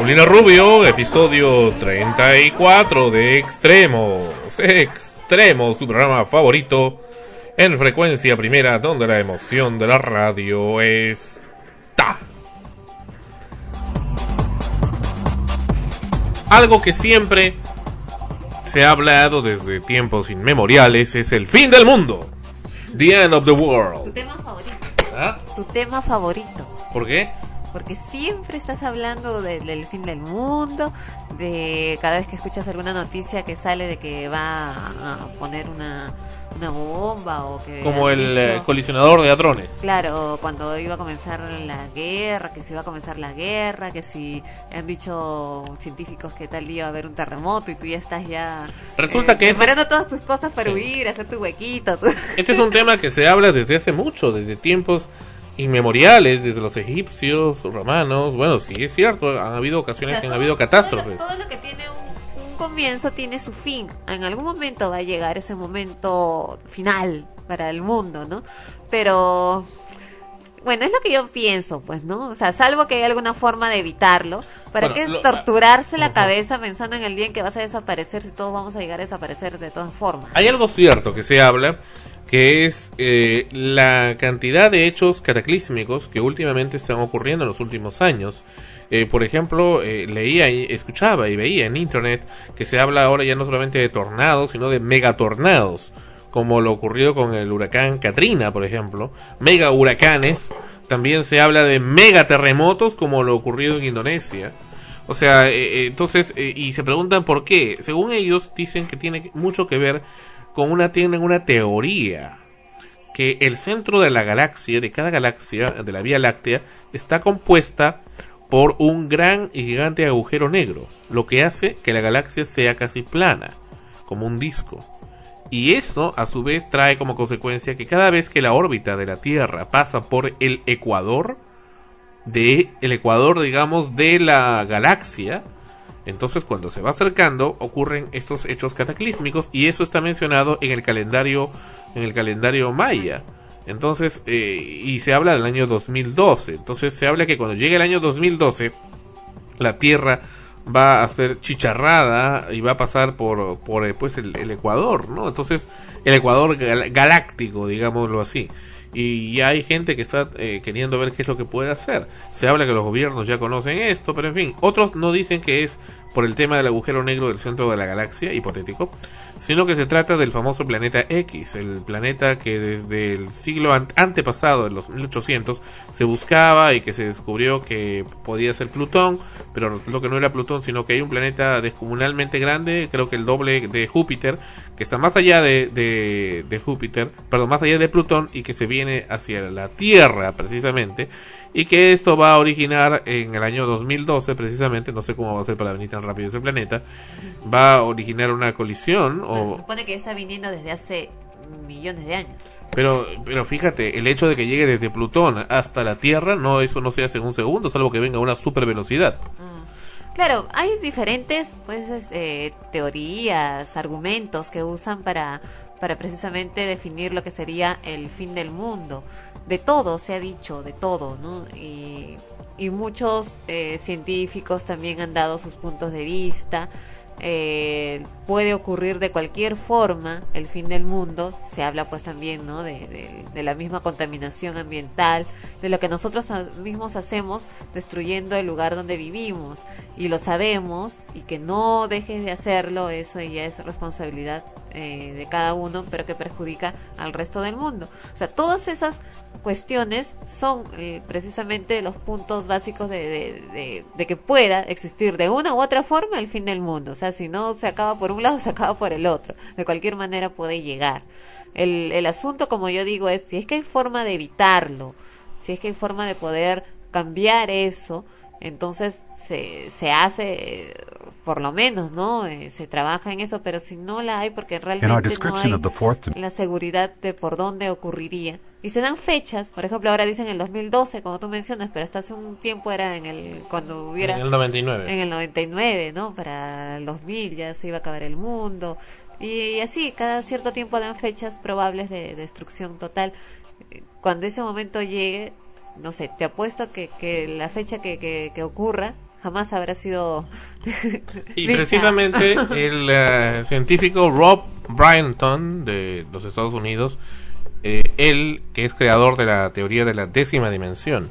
Paulina Rubio, episodio 34 de Extremos. Extremos, su programa favorito en frecuencia primera, donde la emoción de la radio está. Algo que siempre se ha hablado desde tiempos inmemoriales es el fin del mundo. The end of the Tu world. tema favorito. ¿Ah? Tu tema favorito. ¿Por qué? Porque siempre estás hablando de- del fin del mundo, de cada vez que escuchas alguna noticia que sale de que va a poner una, una bomba o que... Como el dicho- eh, colisionador de hadrones. Claro, cuando iba a comenzar la guerra, que si iba a comenzar la guerra, que si han dicho científicos que tal día va a haber un terremoto y tú ya estás ya... Resulta que esto- Preparando todas tus cosas para Sí. huir, hacer tu huequito. tu- Este es un tema que se habla desde hace mucho, desde tiempos inmemoriales, desde los egipcios, romanos. Bueno, sí es cierto, han habido ocasiones que han habido catástrofes. Todo, todo lo que tiene un, un comienzo tiene su fin. En algún momento va a llegar ese momento final para el mundo, ¿no? Pero bueno, es lo que yo pienso, pues, ¿no? O sea, salvo que hay alguna forma de evitarlo. ¿Para Bueno, qué lo- torturarse la Ujú. cabeza pensando en el día en que vas a desaparecer si todos vamos a llegar a desaparecer de todas formas? Hay algo cierto que se habla, que es eh, la cantidad de hechos cataclísmicos que últimamente están ocurriendo en los últimos años. Eh, por ejemplo, eh, leía y escuchaba y veía en internet que se habla ahora ya no solamente de tornados, sino de megatornados, como lo ocurrido con el huracán Katrina, por ejemplo, mega huracanes. También se habla de megaterremotos, como lo ocurrido en Indonesia. O sea, eh, entonces, y se preguntan por qué. Según ellos, dicen que tiene mucho que ver con una, tienen una teoría. Que el centro de la galaxia, de cada galaxia, de la Vía Láctea, está compuesta por un gran y gigante agujero negro, lo que hace que la galaxia sea casi plana, como un disco. Y eso, a su vez, trae como consecuencia que cada vez que la órbita de la Tierra pasa por el ecuador, de el ecuador, digamos, de la galaxia, entonces cuando se va acercando ocurren estos hechos cataclísmicos y eso está mencionado en el calendario en el calendario maya. Entonces, eh, y se habla del año 2012. Entonces se habla que cuando llegue el año 2012 la Tierra va a ser chicharrada y va a pasar por, por eh, pues el, Ecuador, ¿no? Entonces, el Ecuador gal- galáctico, digámoslo así. Y ya hay gente que está eh, queriendo ver qué es lo que puede hacer. Se habla que los gobiernos ya conocen esto, pero en fin, otros no dicen que es por el tema del agujero negro del centro de la galaxia, hipotético, sino que se trata del famoso planeta X, el planeta que desde el siglo an- antepasado, en los 1800, se buscaba y que se descubrió que podía ser Plutón, pero resultó que no era Plutón, sino que hay un planeta descomunalmente grande, creo que el doble de Júpiter, que está más allá de, de, de Júpiter, perdón, más allá de Plutón y que se viene hacia la Tierra precisamente, y que esto va a originar en el año 2012 precisamente, no sé cómo va a ser para venir tan rápido ese planeta, va a originar una colisión Bueno, se o supone que está viniendo desde hace millones de años. pero pero fíjate, el hecho de que llegue desde Plutón hasta la Tierra, no eso no se hace en un segundo, salvo que venga a una super velocidad. Mm. Claro, hay diferentes pues es- eh, teorías, argumentos que usan para para precisamente definir lo que sería el fin del mundo. De todo se ha dicho, de todo, ¿no? Y, y muchos eh, científicos también han dado sus puntos de vista. Eh, puede ocurrir de cualquier forma el fin del mundo. Se habla pues también, ¿no? De, de- de la misma contaminación ambiental, de lo que nosotros mismos hacemos destruyendo el lugar donde vivimos. Y lo sabemos y que no dejes de hacerlo, eso ya es responsabilidad eh, de cada uno, pero que perjudica al resto del mundo. O sea, todas esas cuestiones son eh, precisamente los puntos básicos de, de- de- de que pueda existir de una u otra forma el fin del mundo. O sea, si no se acaba por un lado, [LAUGHS] se acaba por el otro. De cualquier manera puede llegar. El, el asunto, como yo digo, es si es que hay forma de evitarlo, si es que hay forma de poder cambiar eso, entonces se, se hace, por lo menos, ¿no? Eh, se trabaja en eso, pero si no la hay, porque realmente no hay la seguridad de por dónde ocurriría. Y se dan fechas, por ejemplo, ahora dicen el 2012, como tú mencionas, pero hasta hace un tiempo era en el, cuando hubiera... En el 99. En el 99, ¿no? Para el 2000 ya se iba a acabar el mundo. Y, así, cada cierto tiempo dan fechas probables de destrucción total. Cuando ese momento llegue, no sé, te apuesto que, que la fecha que, que, que ocurra jamás habrá sido... [LAUGHS] Y dicha. precisamente el eh, científico Rob Bryanton de los Estados Unidos, eh, él que es creador de la teoría de la décima dimensión,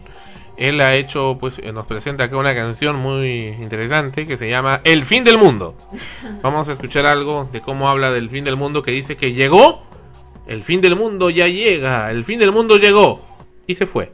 él ha hecho, pues eh, nos presenta acá una canción muy interesante que se llama El fin del mundo. Vamos a escuchar algo de cómo habla del fin del mundo que dice que llegó, el fin del mundo ya llega, el fin del mundo llegó y se fue.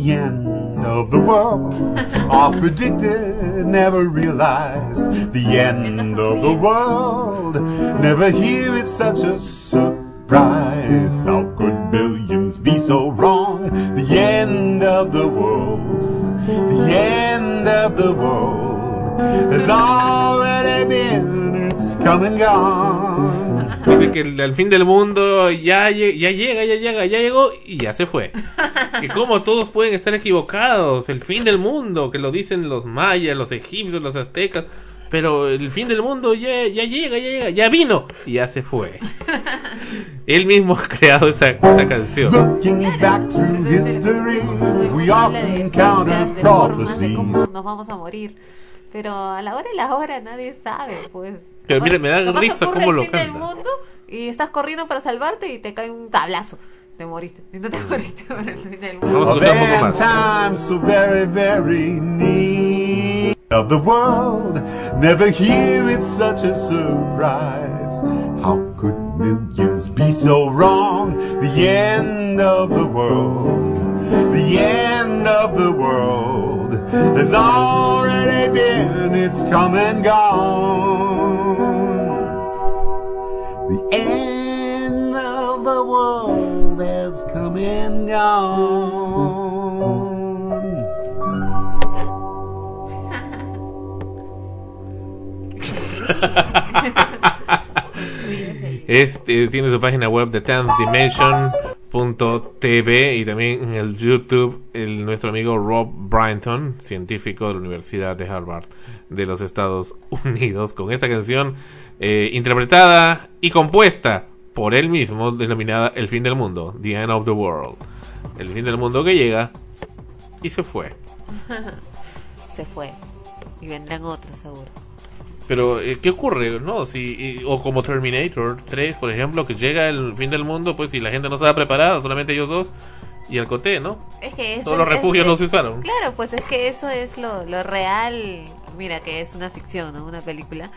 The end of the world, [LAUGHS] all predicted, never realized. The end of the world, never hear it such a surprise. How could billions be so wrong? The end of the world, the end of the world has already been, it's come and gone. Dice que el, el fin del mundo ya, ya llega, ya llega, ya llegó y ya se fue. [LAUGHS] Que como todos pueden estar equivocados, el fin del mundo, que lo dicen los mayas, los egipcios, los aztecas, pero el fin del mundo ya, ya llega, ya llega, ya vino y ya se fue. [LAUGHS] Él mismo ha creado esa, esa canción. Looking back through history, we often encounter de formas de prophecies. cómo nos vamos a morir. Pero a la hora y la hora nadie sabe, pues. Pero mira, me da Capaz risa cómo el lo fin del canta. mundo y estás corriendo para salvarte y te cae un tablazo. Te moriste. Y no te [LAUGHS] moriste por el fin del mundo. Vamos a Of escuchar un poco más. times so very, very near of the world. Never hear it such a surprise. How could millions be so wrong? The end of the world, the end of the world has already been. It's come and gone. The end of the world has come and gone. Este tiene su página web de 10th Dimension.tv y también en el YouTube el nuestro amigo Rob Bryanton, científico de la Universidad de Harvard de los Estados [LAUGHS] Unidos, con esta canción eh, interpretada y compuesta por él mismo, denominada El fin del mundo, The End of the World. El fin del mundo que llega y se fue. [LAUGHS] Se fue. Y vendrán otros, seguro. Pero, eh, ¿qué ocurre? No, si, y- o como Terminator 3, por ejemplo, que llega el fin del mundo, pues si la gente no estaba preparada, solamente ellos dos y el coté, ¿no? Es que eso Todos los refugios es- no se usaron. Claro, pues es que eso es lo, lo real. Mira, que es una ficción, ¿no? Una película.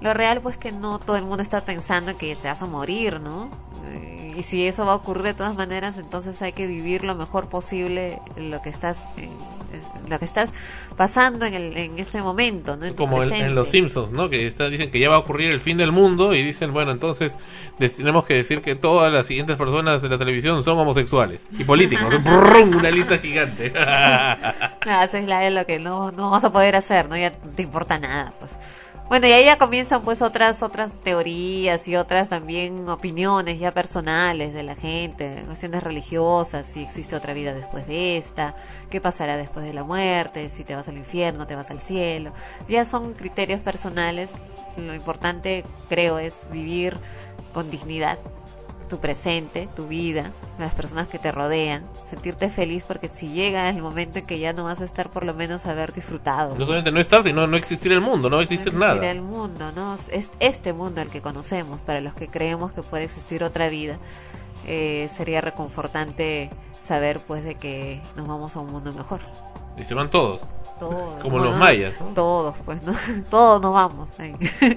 Lo real, pues que no todo el mundo está pensando que se vas a morir, ¿no? Eh, Y si eso va a ocurrir de todas maneras, entonces hay que vivir lo mejor posible lo que estás, eh, lo que estás pasando en, el, en este momento, ¿no? En Como en, en Los. Simpsons, ¿no? Que está, dicen que ya va a ocurrir el fin del mundo y dicen, bueno, entonces tenemos que decir que todas las siguientes personas de la televisión son homosexuales y políticos. ¡Brum! Una lista gigante. No, eso es la, es lo que no, no vamos a poder hacer, ¿no? Ya no te importa nada, pues. Bueno, y ya comienzan pues otras otras teorías y otras también opiniones ya personales de la gente, cuestiones religiosas, si existe otra vida después de esta, qué pasará después de la muerte, si te vas al infierno, te vas al cielo. Ya son criterios personales. Lo importante, creo, es vivir con dignidad tu presente, tu vida, las personas que te rodean, sentirte feliz porque si llega el momento en que ya no vas a estar por lo menos haber disfrutado. no solamente no estar, sino no existir el mundo, no a existir No existirá nada. el mundo, ¿no? Es este mundo el que conocemos, para los que creemos que puede existir otra vida, eh, sería reconfortante saber pues de que nos vamos a un mundo mejor. Y se van todos. Todos, [LAUGHS] Como ¿no? los mayas, ¿no? Todos, pues, ¿no? [LAUGHS] Todos nos vamos. ahí. [LAUGHS]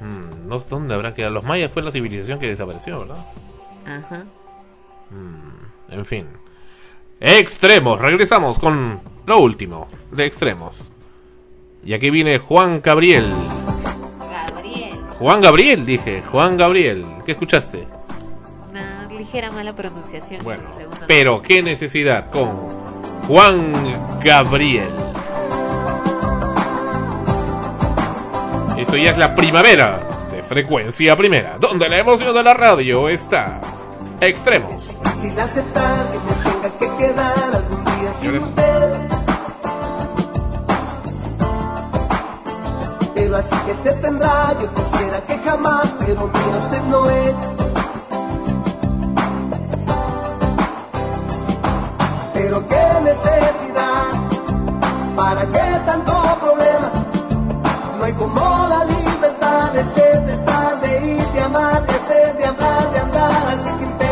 Mm, no sé dónde habrán quedado. Los mayas fue la civilización que desapareció, ¿verdad? Ajá. En fin. Extremos. Regresamos con lo último de extremos. Y aquí viene Juan Gabriel. Gabriel. Juan Gabriel, dije. Juan Gabriel. ¿Qué escuchaste? Una ligera mala pronunciación. Bueno. Pero qué necesidad con Juan Gabriel. Esto ya es la primavera de frecuencia primera, donde la emoción de la radio está extremos. Fácil aceptar que me tenga que quedar algún día sin usted. Pero así que se tendrá, yo quisiera que jamás, pero mira usted no es. Pero qué necesidad, para qué tanto como la libertad, de ser de estar, de ir, de amar, es sed de hablar, de andar, así sin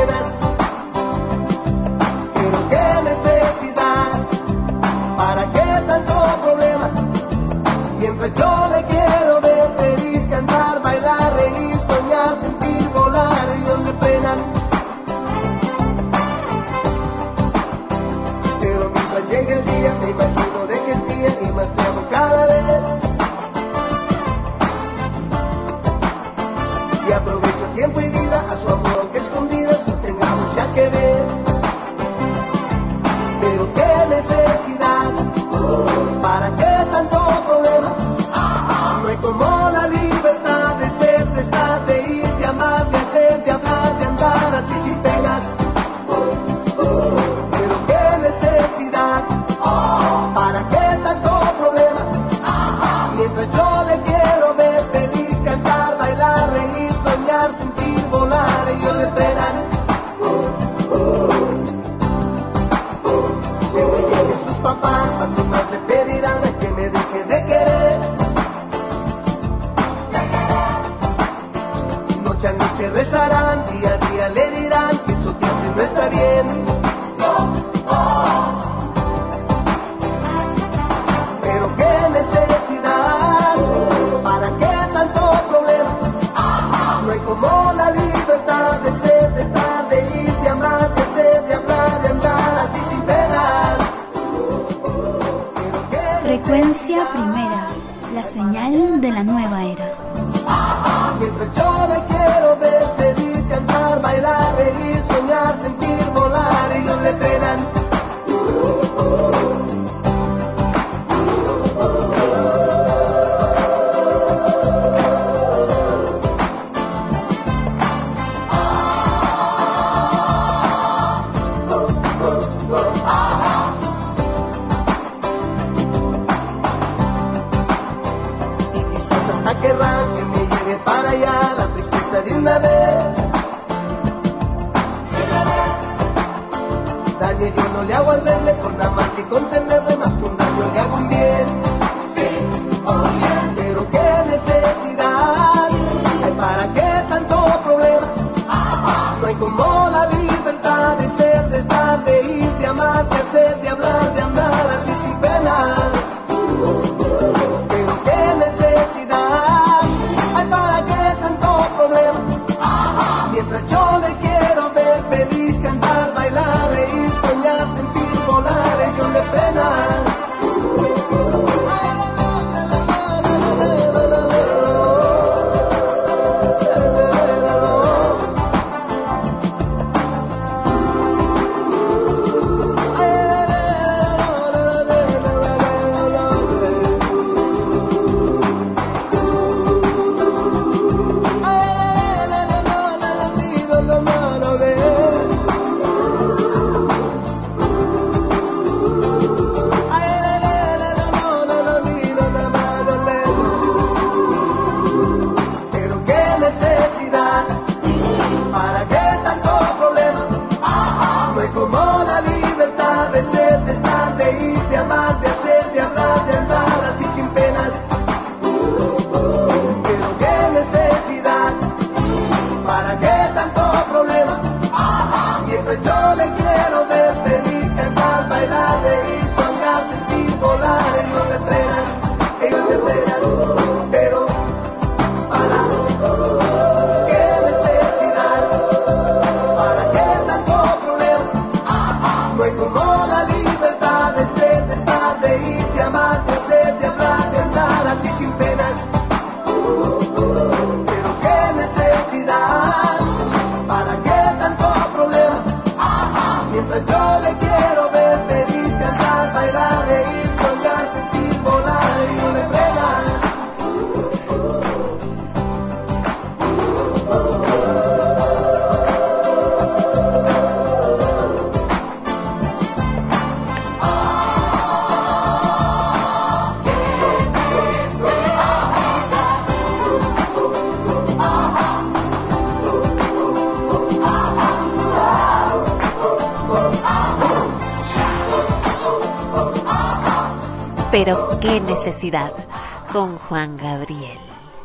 Con Juan Gabriel.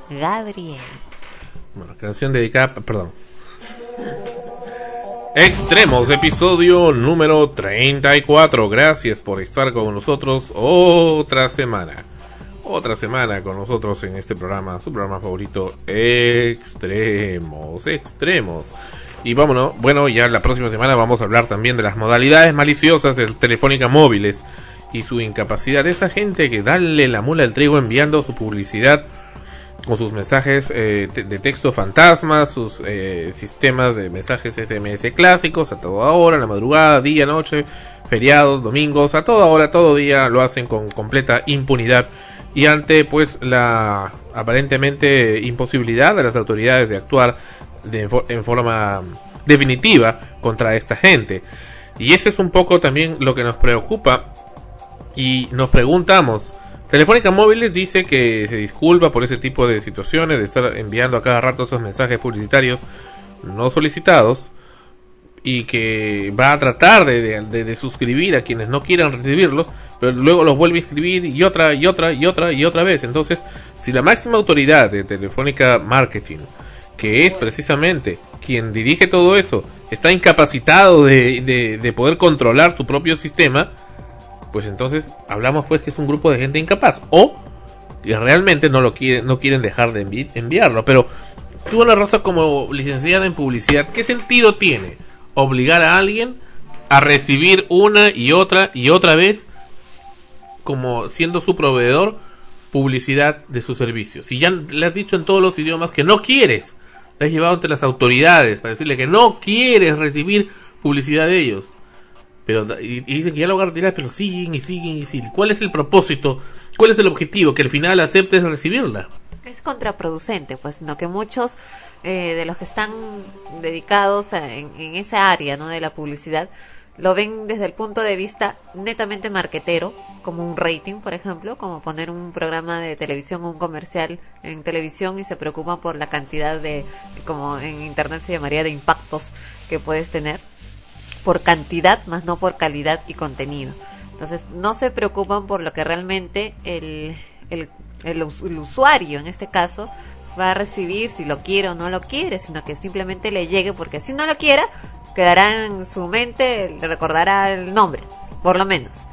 Gabriel. Bueno, canción dedicada, perdón. Extremos, episodio número 34. Gracias por estar con nosotros otra semana. Otra semana con nosotros en este programa, su programa favorito, Extremos, Extremos. Y vámonos, bueno, ya la próxima semana vamos a hablar también de las modalidades maliciosas de Telefónica Móviles y su incapacidad. Esa gente que dale la mula al trigo enviando su publicidad con sus mensajes eh, de texto fantasmas, sus eh, sistemas de mensajes SMS clásicos a toda hora, en la madrugada, día, noche, feriados, domingos, a toda hora, todo día lo hacen con completa impunidad y ante pues la aparentemente imposibilidad de las autoridades de actuar de, en forma definitiva contra esta gente. Y ese es un poco también lo que nos preocupa y nos preguntamos, Telefónica Móviles dice que se disculpa por ese tipo de situaciones, de estar enviando a cada rato esos mensajes publicitarios no solicitados y que va a tratar de, de- de- suscribir a quienes no quieran recibirlos, pero luego los vuelve a escribir y otra y otra y otra y otra vez. Entonces, si la máxima autoridad de Telefónica Marketing, que es precisamente quien dirige todo eso, está incapacitado de poder controlar su propio sistema, pues entonces hablamos pues que es un grupo de gente incapaz o que realmente no lo quieren no quieren dejar de envi- enviarlo pero tú una raza como licenciada en publicidad qué sentido tiene obligar a alguien a recibir una y otra y otra vez como siendo su proveedor publicidad de sus servicios. Y ya le has dicho en todos los idiomas que no quieres. Le has llevado ante las autoridades para decirle que no quieres recibir publicidad de ellos. Pero y, dicen que ya lo van a retirar, pero siguen y siguen y siguen. ¿Cuál es el propósito? ¿Cuál es el objetivo? Que al final aceptes recibirla. Es contraproducente, pues, no que muchos eh, de los que están dedicados en, en esa área, ¿no? De la publicidad, lo ven desde el punto de vista netamente marquetero, como un rating, por ejemplo, como poner un programa de televisión o un comercial en televisión y se preocupan por la cantidad de, como en internet se llamaría, de impactos que puedes tener por cantidad, más no por calidad y contenido. Entonces, no se preocupan por lo que realmente el, el, el el usuario, en este caso, va a recibir, si lo quiere o no lo quiere, sino que simplemente le llegue, porque si no lo quiera, quedará en su mente, le recordará el nombre, por lo menos.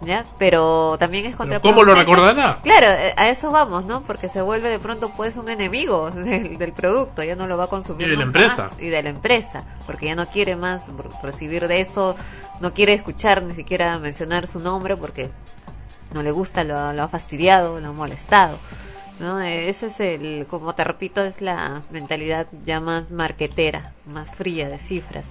¿Ya? Pero también es ¿Pero cómo lo recordará? Claro, eh, a eso vamos, ¿no? Porque se vuelve de pronto pues un enemigo [LAUGHS] del, del producto, ya no lo va a consumir. Y de la empresa. más, y de la empresa, porque ya no quiere más recibir de eso, no quiere escuchar ni siquiera mencionar su nombre porque no le gusta, lo, ha- lo ha fastidiado, lo ha molestado. ¿no? Eh, Ese es el, como te repito, es la mentalidad ya más marquetera, más fría de cifras.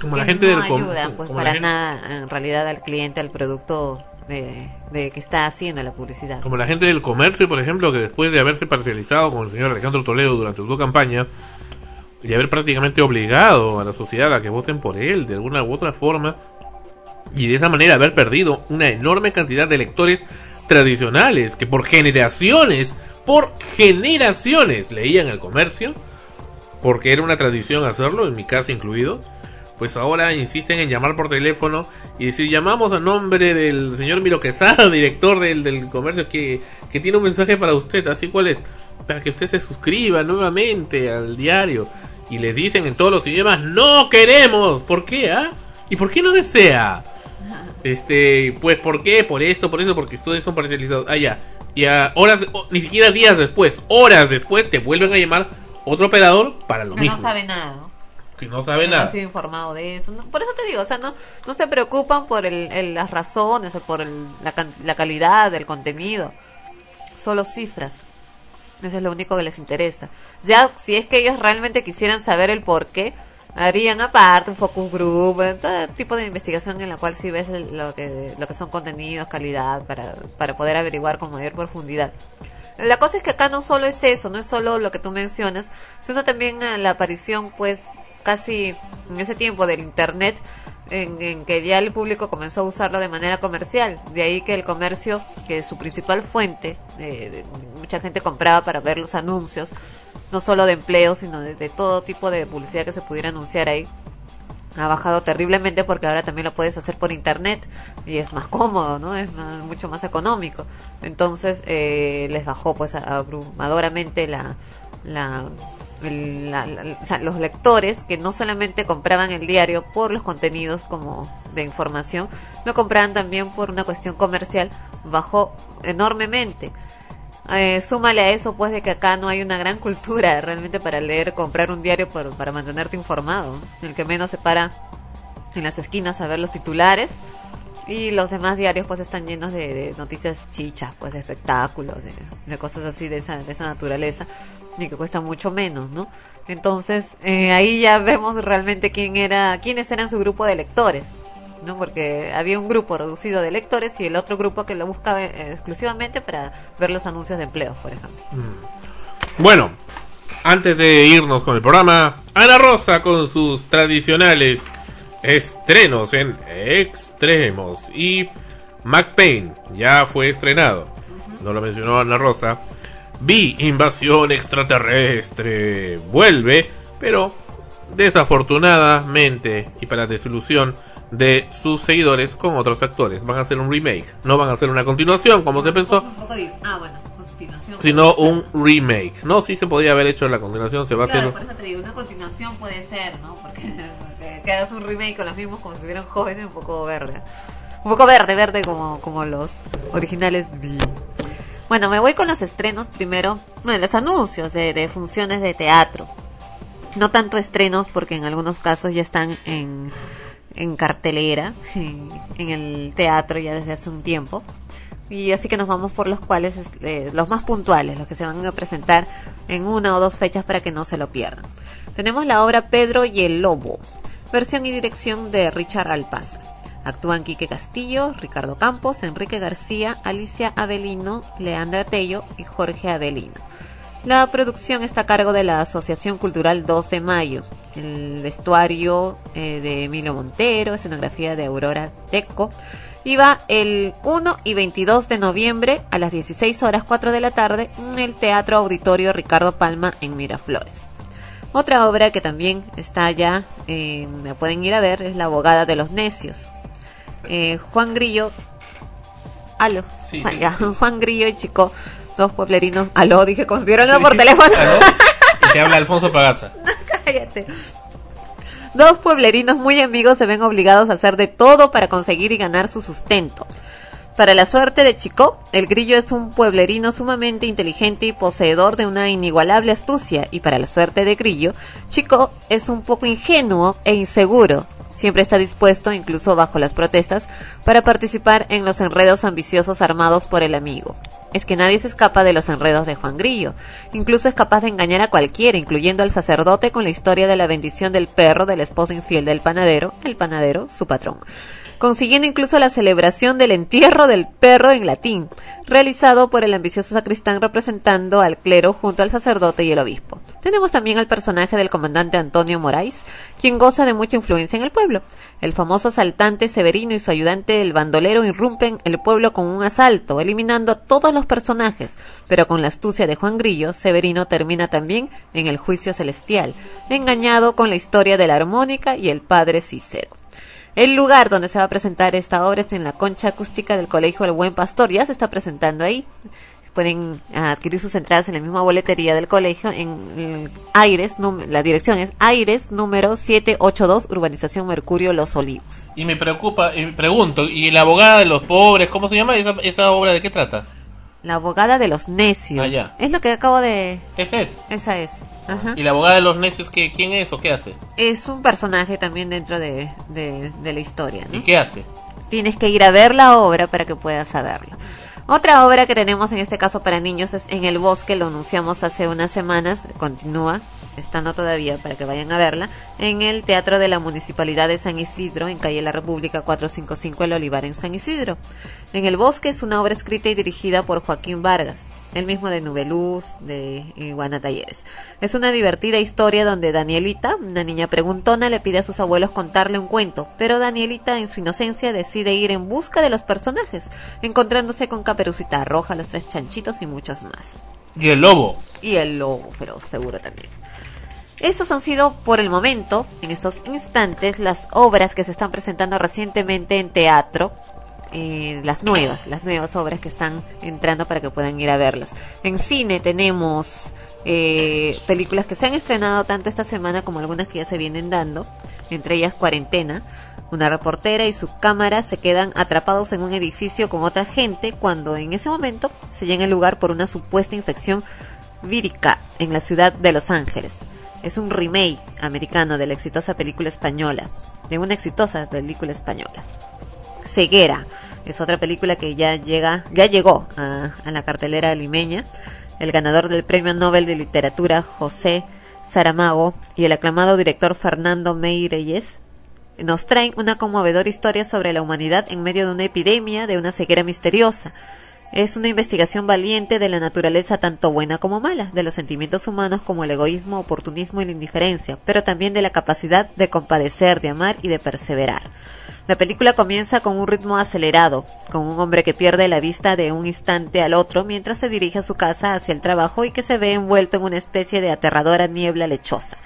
Como que la gente no del ayuda pues para gente- nada en realidad al cliente, al producto de, de que está haciendo la publicidad. Como la gente del comercio, por ejemplo, que después de haberse parcializado con el señor Alejandro Toledo durante su campaña y haber prácticamente obligado a la sociedad a que voten por él de alguna u otra forma y de esa manera haber perdido una enorme cantidad de electores tradicionales que por generaciones, por generaciones leían el comercio, porque era una tradición hacerlo, en mi casa incluido, pues ahora insisten en llamar por teléfono y decir llamamos a nombre del señor Miro Quesada, [LAUGHS] director del, del comercio, que, que tiene un mensaje para usted, así cuál es, para que usted se suscriba nuevamente al diario. Y les dicen en todos los idiomas, no queremos, ¿por qué? ah? ¿Y por qué no desea? [LAUGHS] Este, pues, ¿por qué? Por esto, por eso, porque ustedes son parcializados. Ah, ya. Y a horas, ni siquiera días después, horas después, te vuelven a llamar otro operador para lo mismo. no sabe nada, ¿no? Que no sabe no ha nada. sido informado de eso. No, por eso te digo, o sea, no, no se preocupan por el, el- las razones o por el- la, la calidad del contenido. Solo cifras. Eso es lo único que les interesa. Ya, si es que ellos realmente quisieran saber el por qué, harían aparte un focus group, eh, todo tipo de investigación en la cual sí ves lo que, lo que son contenidos, calidad, para, para poder averiguar con mayor profundidad. La cosa es que acá no solo es eso, no es solo lo que tú mencionas, sino también eh, la aparición, pues, casi en ese tiempo del Internet, en, que ya el público comenzó a usarlo de manera comercial. De ahí que el comercio, que es su principal fuente, de- mucha gente compraba para ver los anuncios, no solo de empleo, sino de, todo tipo de publicidad que se pudiera anunciar ahí ha bajado terriblemente porque ahora también lo puedes hacer por internet y es más cómodo, ¿no? Es más- mucho más económico. Entonces eh, les bajó pues abrumadoramente la, el- la- la- los lectores que no solamente compraban el diario por los contenidos como de información, lo compraban también por una cuestión comercial, bajó enormemente. Eh, súmale a eso pues de que acá no hay una gran [LAUGHS] cultura realmente para leer, comprar un diario por- para mantenerte informado. El que menos se para en las esquinas a ver los titulares y los demás diarios pues están llenos de, de noticias chichas, pues de espectáculos, de, de cosas así de esa, de esa naturaleza y que cuestan mucho menos, ¿no? Entonces eh, ahí ya vemos realmente quién era, quiénes eran su grupo de lectores. ¿no? Porque había un grupo reducido de lectores y el otro grupo que lo buscaba eh, exclusivamente para ver los anuncios de empleos, por ejemplo. Bueno, antes de irnos con el programa, Ana Rosa con sus tradicionales estrenos en extremos y Max Payne ya fue estrenado. No lo mencionó Ana Rosa. Vi Invasión Extraterrestre vuelve, pero desafortunadamente y para desilusión de sus seguidores con otros actores. Van a hacer un remake, no van a hacer una continuación como se pensó, Ah, bueno, continuación. sino un remake. No, sí se podría haber hecho la continuación, se va a hacer. por eso te digo, una continuación puede ser, ¿no? Porque [LAUGHS] que, hagas un remake con los mismos como si estuvieran jóvenes, un poco verde. Un poco verde, verde como, como los originales. Bueno, me voy con los estrenos primero. Bueno, los anuncios de, funciones de teatro. No tanto estrenos porque en algunos casos ya están en, en cartelera, en, el teatro ya desde hace un tiempo. y así que nos vamos por los cuales, este, los más puntuales, los que se van a presentar en una o dos fechas para que no se lo pierdan. Tenemos la obra Pedro y el Lobo, versión y dirección de Richard Alpaz. Actúan Quique Castillo, Ricardo Campos, Enrique García, Alicia Avelino, Leandra Tello y Jorge Avelino. La producción está a cargo de la Asociación Cultural 2 de Mayo. El vestuario eh, de Emilio Montero, escenografía de Aurora Teco. Y va el 1 y 22 de noviembre a las 16 horas 4 de la tarde en el Teatro Auditorio Ricardo Palma en Miraflores. Otra obra que también está allá, eh, pueden ir a ver, es La abogada de los necios. Eh, Juan Grillo, aló, Sí, sí, sí. Juan Grillo y Chico, dos pueblerinos, aló, dije, consiguieron por teléfono. ¿Aló? [LAUGHS] Y te habla Alfonso Pagaza. [LAUGHS] Cállate. Dos pueblerinos muy amigos se ven obligados a hacer de todo para conseguir y ganar su sustento. Para la suerte de Chico, el grillo es un pueblerino sumamente inteligente y poseedor de una inigualable astucia, y para la suerte de Grillo, Chico es un poco ingenuo e inseguro. Siempre está dispuesto, incluso bajo las protestas, para participar en los enredos ambiciosos armados por el amigo. Es que nadie se escapa de los enredos de Juan Grillo. Incluso es capaz de engañar a cualquiera, incluyendo al sacerdote con la historia de la bendición del perro de la esposa infiel del panadero, el panadero, su patrón consiguiendo incluso la celebración del entierro del perro en latín, realizado por el ambicioso sacristán representando al clero junto al sacerdote y el obispo. Tenemos también al personaje del comandante Antonio Morais, quien goza de mucha influencia en el pueblo. El famoso asaltante Severino y su ayudante el bandolero irrumpen el pueblo con un asalto, eliminando a todos los personajes, pero con la astucia de Juan Grillo, Severino termina también en el juicio celestial, engañado con la historia de la armónica y el padre Cícero. El lugar donde se va a presentar esta obra es en la concha acústica del Colegio El Buen Pastor. Ya se está presentando ahí. Pueden adquirir sus entradas en la misma boletería del colegio en, en Aires, la dirección es Aires número 782, Urbanización Mercurio Los Olivos. Y me preocupa, y me pregunto, ¿y la abogada de los pobres, cómo se llama? ¿Esa, esa obra de qué trata? La abogada de los necios. Ah, ya. Es lo que acabo de... Ese es. Esa es. Ajá. ¿Y la abogada de los necios qué, quién es o qué hace? Es un personaje también dentro de, de- de la historia. ¿no? ¿Y qué hace? Tienes que ir a ver la obra para que puedas saberlo. Otra obra que tenemos en este caso para niños es En el bosque, lo anunciamos hace unas semanas, continúa, estando todavía para que vayan a verla, en el Teatro de la Municipalidad de San Isidro, en calle La República 455 El Olivar en San Isidro. En el bosque es una obra escrita y dirigida por Joaquín Vargas, el mismo de Nubeluz, de Iguana Talleres. Es una divertida historia donde Danielita, una niña preguntona, le pide a sus abuelos contarle un cuento, pero Danielita en su inocencia decide ir en busca de los personajes, encontrándose con Caperucita Roja, los tres chanchitos y muchos más. Y el lobo. Y el lobo feroz, seguro también. Esos han sido, por el momento, en estos instantes, las obras que se están presentando recientemente en teatro. eh, las nuevas, las nuevas obras que están entrando para que puedan ir a verlas. En cine tenemos eh, películas que se han estrenado tanto esta semana como algunas que ya se vienen dando, entre ellas Cuarentena. Una reportera y su cámara se quedan atrapados en un edificio con otra gente cuando en ese momento se llega el lugar por una supuesta infección vírica en la ciudad de Los Ángeles. Es un remake americano de la exitosa película española, de una exitosa película española. Ceguera es otra película que ya llega, ya llegó a, a la cartelera limeña. El ganador del Premio Nobel de Literatura José Saramago y el aclamado director Fernando Meirelles nos traen una conmovedora historia sobre la humanidad en medio de una epidemia de una ceguera misteriosa. Es una investigación valiente de la naturaleza tanto buena como mala, de los sentimientos humanos como el egoísmo, oportunismo y la indiferencia, pero también de la capacidad de compadecer, de amar y de perseverar. La película comienza con un ritmo acelerado, con un hombre que pierde la vista de un instante al otro mientras se dirige a su casa hacia el trabajo y que se ve envuelto en una especie de aterradora niebla lechosa.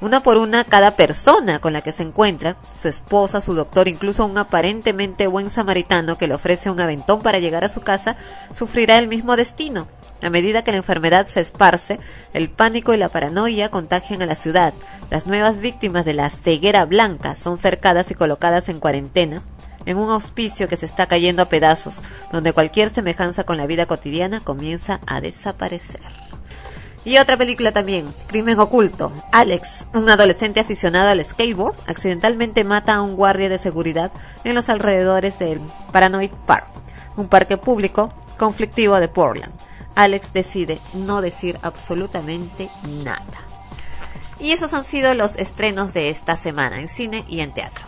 Una por una cada persona con la que se encuentra, su esposa, su doctor, incluso un aparentemente buen samaritano que le ofrece un aventón para llegar a su casa, sufrirá el mismo destino. A medida que la enfermedad se esparce, el pánico y la paranoia contagian a la ciudad. Las nuevas víctimas de la ceguera blanca son cercadas y colocadas en cuarentena, en un hospicio que se está cayendo a pedazos, donde cualquier semejanza con la vida cotidiana comienza a desaparecer. Y otra película también, Crimen Oculto. Alex, un adolescente aficionado al skateboard, accidentalmente mata a un guardia de seguridad en los alrededores del Paranoid Park. un parque público conflictivo de Portland. Alex decide no decir absolutamente nada. Y esos han sido los estrenos de esta semana en cine y en teatro.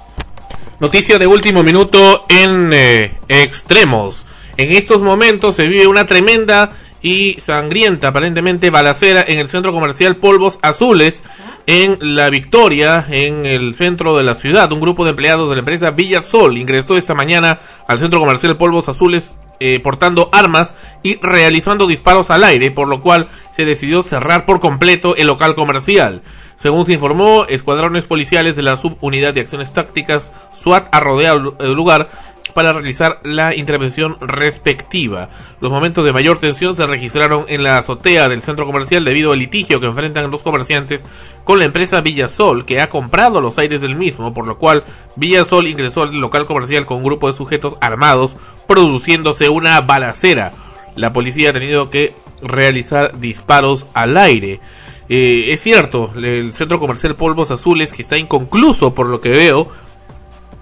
Noticia de último minuto en eh, extremos. En estos momentos se vive una tremenda y sangrienta, aparentemente, balacera en el centro comercial Polvos Azules, en La Victoria, en el centro de la ciudad. Un grupo de empleados de la empresa Villa Sol ingresó esta mañana al centro comercial Polvos Azules eh, portando armas y realizando disparos al aire, por lo cual se decidió cerrar por completo el local comercial. Según se informó, escuadrones policiales de la Subunidad de Acciones Tácticas SWAT ha rodeado el lugar para realizar la intervención respectiva. Los momentos de mayor tensión se registraron en la azotea del centro comercial debido al litigio que enfrentan los comerciantes con la empresa Villasol, que ha comprado los aires del mismo, por lo cual Villasol ingresó al local comercial con un grupo de sujetos armados, produciéndose una balacera. La policía ha tenido que realizar disparos al aire. Eh, es cierto, el centro comercial Polvos Azules, que está inconcluso por lo que veo,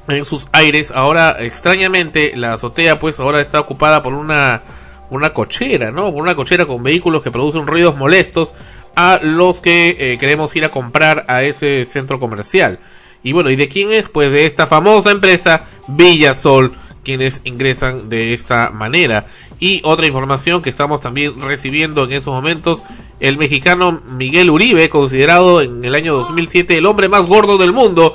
en sus aires. Ahora, extrañamente, la azotea, pues, ahora está ocupada por una, una cochera, ¿no? Por una cochera con vehículos que producen ruidos molestos a los que eh, queremos ir a comprar a ese centro comercial. Y bueno, ¿y de quién es? Pues de esta famosa empresa Villasol, quienes ingresan de esta manera. Y otra información que estamos también recibiendo en esos momentos, el mexicano Miguel Uribe, considerado en el año 2007 el hombre más gordo del mundo,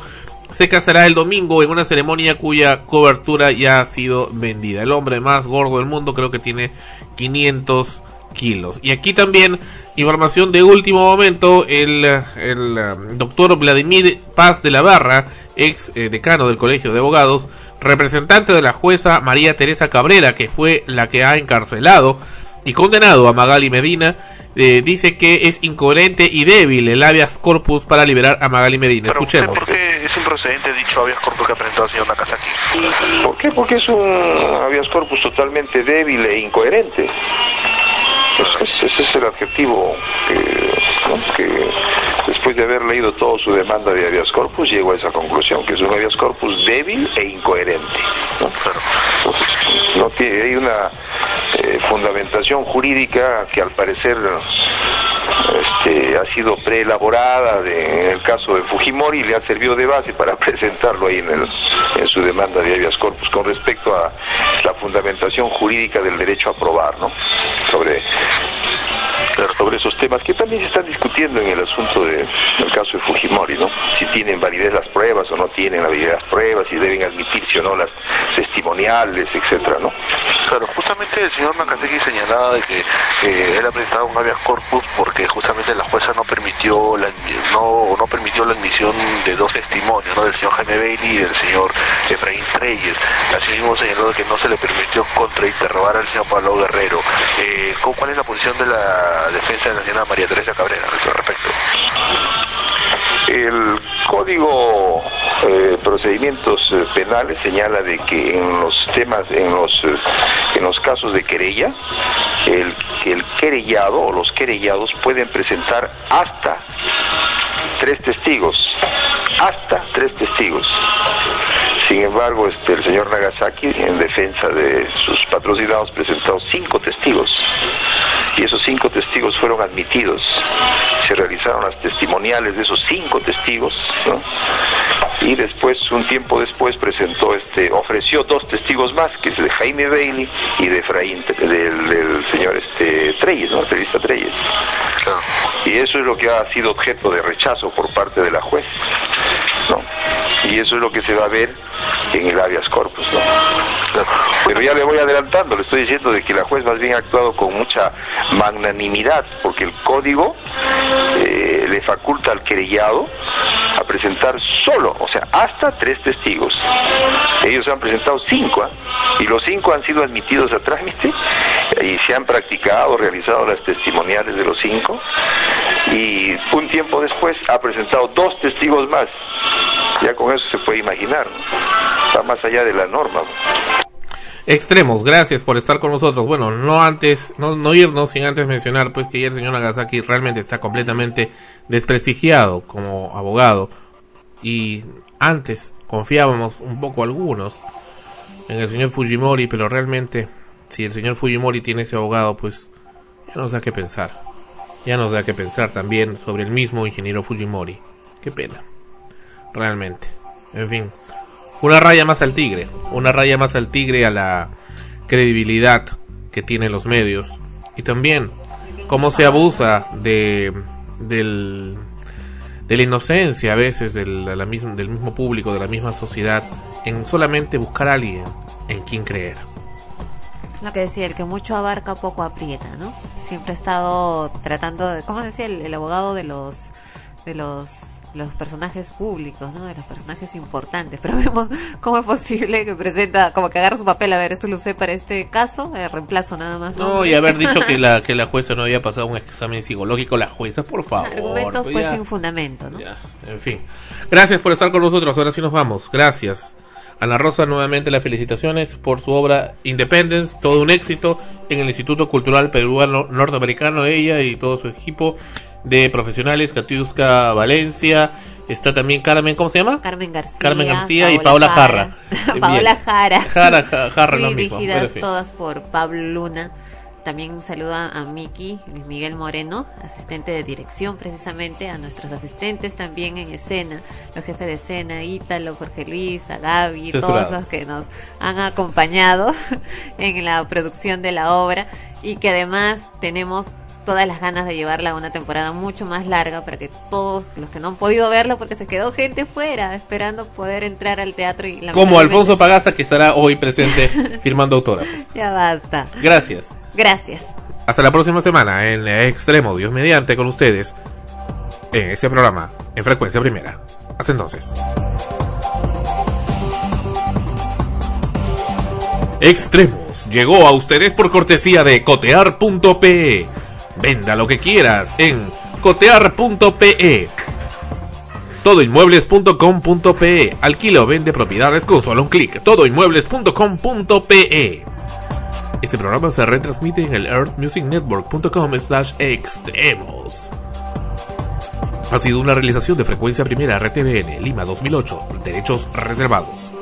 se casará el domingo en una ceremonia cuya cobertura ya ha sido vendida. El hombre más gordo del mundo creo que tiene 500 kilos. Y aquí también información de último momento, el, el um, doctor Vladimir Paz de la Barra, ex eh, decano del Colegio de Abogados, representante de la jueza María Teresa Cabrera, que fue la que ha encarcelado y condenado a Magali Medina, eh, dice que es incoherente y débil el habeas corpus para liberar a Magali Medina. Pero Escuchemos. ¿Por qué es improcedente dicho habeas corpus que ha presentado el señor Nakazaki? ¿Por qué? Porque es un habeas corpus totalmente débil e incoherente. Es- es- ese es el adjetivo que, ¿no? que después de haber leído toda su demanda de habeas corpus llegó a esa conclusión, que es un habeas corpus débil e incoherente. ¿no? Tiene, hay una eh, fundamentación jurídica que al parecer este, ha sido preelaborada de- en el caso de Fujimori y le ha servido de base para [LAUGHS] presentarlo ahí en, el- en su demanda de habeas corpus con respecto a la fundamentación jurídica del derecho a probar, ¿no? Sobre sobre esos temas que también se están discutiendo en el asunto de, del caso de Fujimori, ¿no? Si tienen validez las pruebas o no tienen validez las pruebas, si deben admitirse o no las testimoniales, etcétera, ¿no? Claro, justamente el señor Nakazaki señalaba de que eh, él ha presentado un habeas corpus porque justamente la jueza no permitió la no no permitió la admisión de dos testimonios, ¿no? del señor Jaime Bailey y del señor Efraín Treyes. Asimismo señaló que no se le permitió contrainterrogar al señor Pablo Guerrero. Eh, ¿cu- ¿Cuál es la posición de la defensa de la señora María Teresa Cabrera al respecto? El Código eh, Procedimientos eh, Penales señala de que en los temas, en los, eh, en los casos de querella, el, el querellado o los querellados pueden presentar hasta tres testigos, hasta tres testigos. Sin embargo, este, el señor Nagasaki, en defensa de sus patrocinados, presentó cinco testigos. Y esos cinco testigos fueron admitidos. Se realizaron las testimoniales de esos cinco testigos, ¿no? Y después, un tiempo después, presentó, este, ofreció dos testigos más, que es de Jaime Bailey y de Efraín, del, del señor este, Treyes, ¿no? Entrevista Treyes. Y eso es lo que ha sido objeto de rechazo por parte de la juez. Y eso es lo que se va a ver en el habeas corpus. Pero ya le voy adelantando, le estoy diciendo de que la juez más bien ha actuado con mucha magnanimidad, porque el código eh, le faculta al querellado a presentar solo, o sea, hasta tres testigos. Ellos han presentado cinco, ¿ah? y los cinco han sido admitidos a trámite, y se han practicado, realizado las testimoniales de los cinco, y un tiempo después ha presentado dos testigos más. Ya con eso se puede imaginar, está más allá de la norma. ¿no? Extremos, gracias por estar con nosotros. Bueno, no antes, no, no irnos sin antes mencionar pues que ya el señor Nagasaki realmente está completamente desprestigiado como abogado. Y antes confiábamos un poco algunos en el señor Fujimori, pero realmente si el señor Fujimori tiene ese abogado, pues ya nos da que pensar. Ya nos da que pensar también sobre el mismo ingeniero Fujimori. Qué pena. Realmente. En fin. Una raya más al tigre. Una raya más al tigre a la credibilidad que tienen los medios. Y también cómo se abusa de, del, de la inocencia a veces del, de la misma, del mismo público, de la misma sociedad, en solamente buscar a alguien en quien creer. Lo que decía, el que mucho abarca poco aprieta, ¿no? Siempre ha estado tratando de, ¿cómo decía el, el abogado de los de los los personajes públicos, ¿no? De los personajes importantes. [LAUGHS] Pero vemos cómo es posible que presenta, como que agarra su papel, a ver, esto lo usé para este caso, eh, reemplazo nada más. No, y haber dicho que la que la jueza no había pasado un examen psicológico, la jueza, por favor. Argumentos pues pues ya. sin fundamento, ¿no? Ya, en fin. Gracias por estar con nosotros. Ahora sí nos vamos. Gracias. Ana Rosa, nuevamente las felicitaciones por su obra Independence, todo un éxito en el Instituto Cultural Peruano Norteamericano, ella y todo su equipo de profesionales, Katiuska Valencia, está también Carmen, ¿cómo se llama? Carmen García. Carmen García y Paola Jarra. [LAUGHS] Bien. Paola Jara. Jara, Ja- Jarra, lo mismo, pero Dirigidas todas por Pablo Luna. También saluda a Miki, Luis Miguel Moreno, asistente de dirección precisamente, a nuestros asistentes también en escena, los jefes de escena, Ítalo, Jorge Luis, a Gaby, Censurado. todos los que nos han acompañado [LAUGHS] en la producción de la obra y que además tenemos todas las ganas de llevarla a una temporada mucho más larga para que todos los que no han podido verla porque se quedó gente fuera esperando poder entrar al teatro y Como lamentablemente- Alfonso Pagaza, que estará hoy presente [LAUGHS] firmando autógrafos. Ya basta. Gracias. Gracias. Hasta la próxima semana en Extremo, Dios mediante, con ustedes en este programa en frecuencia primera. Hasta entonces. Extremos llegó a ustedes por cortesía de cotear.pe. Venda lo que quieras en cotear.pe. Todoinmuebles.com.pe. Alquila o vende propiedades con solo un clic. Todoinmuebles.com.pe. Este programa se retransmite en el earthmusicnetwork.com slash extremos. Ha sido una realización de frecuencia primera RTBN Lima 2008. Derechos reservados.